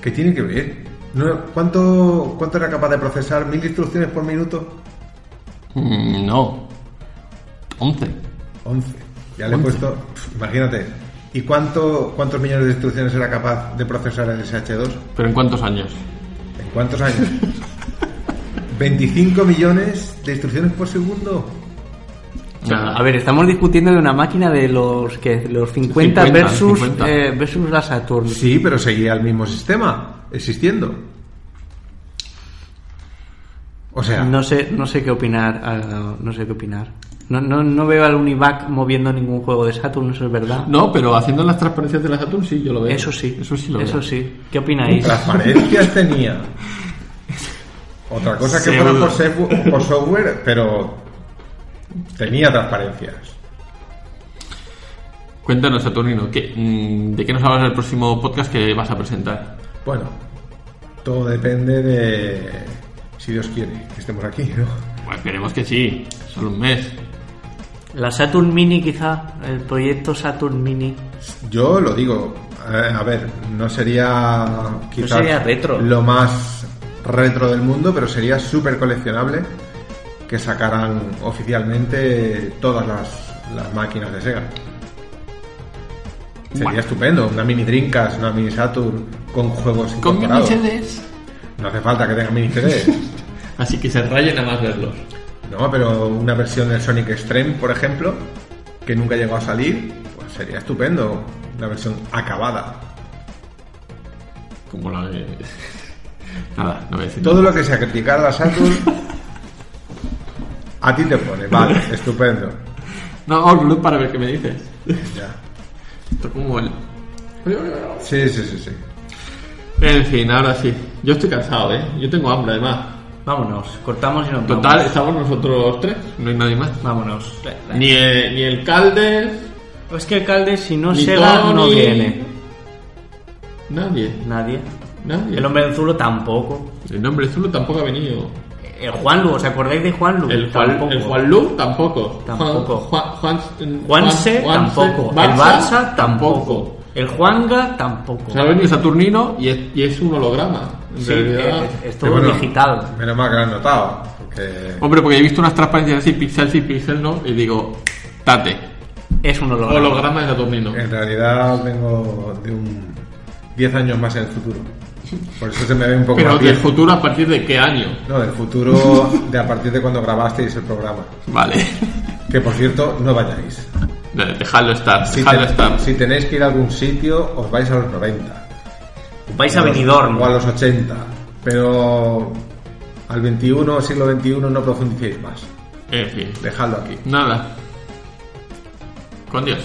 ¿Qué tiene que ver? No, ¿cuánto, ¿Cuánto era capaz de procesar? ¿Mil instrucciones por minuto? Mm, no. 11. 11. Ya le he puesto... imagínate. ¿Y cuánto, cuántos millones de instrucciones era capaz de procesar el SH2? ¿Pero en cuántos años? ¿En cuántos años? 25 millones de instrucciones por segundo. A ver, estamos discutiendo de una máquina de los que los 50, 50, versus 50. eh, versus la Saturn. Sí, pero seguía el mismo sistema existiendo. O sea, No sé, no sé qué opinar, ah, no sé qué opinar. No, no, no veo al Univac moviendo ningún juego de Saturn, eso es verdad. No, pero haciendo las transparencias de la Saturn sí, yo lo veo. Eso sí, Eso sí lo eso veo. sí. ¿Qué opináis? transparencias tenía. <laughs> Otra cosa que fuera por, sefu- por software, pero tenía transparencias. Cuéntanos, Saturnino, ¿qué, mm, ¿de qué nos hablas en el próximo podcast que vas a presentar? Bueno, todo depende de si Dios quiere que estemos aquí, ¿no? Pues esperemos que sí, solo un mes. La Saturn Mini quizá, el proyecto Saturn Mini. Yo lo digo, eh, a ver, no sería quizás sería retro. lo más retro del mundo, pero sería súper coleccionable que sacaran oficialmente todas las, las máquinas de Sega. Sería Bueno. estupendo, una mini Dreamcast, una mini Saturn con juegos Con mini incorporados. CDs. No hace falta que tenga mini CD. <laughs> Así que se rayen a más verlos. No, pero una versión del Sonic Extreme, por ejemplo, que nunca llegó a salir, pues sería estupendo. Una versión acabada. Como la de. <laughs> Nada, no voy a decir Todo nada. lo que sea criticar a Saturn, a ti te pone, vale, <laughs> estupendo. No, loop para ver qué me dices. Ya. Esto como el. Sí, sí, sí, sí. En fin, ahora sí. Yo estoy cansado, ¿eh? Yo tengo hambre, además. Vámonos, cortamos y nos vamos. Total, estamos nosotros tres, no hay nadie más. Vámonos. Ni el, ni el Caldes, Es que el calde, si no Ni Sega, Tony. no viene. nadie. Nadie. Nadie. El hombre del Zulo tampoco. El nombre Zulu tampoco ha venido. El Juanlu, ¿os acordáis de Juanlu? El Juan, tampoco. el Juan Lu tampoco. Tampoco. Juan, Juan, Juan, Juanse Juan- tampoco. El Barça tampoco. El Juanga tampoco. O sea, ha venido Saturnino y es, y es un holograma. En Sí, realidad. es, es todo bueno, digital. Menos mal que lo han notado. Porque Hombre, porque he visto unas transparencias así, pixel sí, pixel no, y digo, tate. Es un holograma. Holograma de Saturnino. en realidad vengo de un 10 años más en el futuro. Por eso se me ve un poco Pero del futuro, ¿a partir de qué año? No, del futuro de a partir de cuando grabasteis el programa. Vale. Que por cierto, no vayáis. Dejadlo estar, Si, dejadlo estar. si tenéis que ir a algún sitio, os vais a los 90. Vais a Benidorm. O a los 80. Pero al 21, siglo XXI, no profundicéis más. En fin, Dejadlo aquí. nada. Con Dios.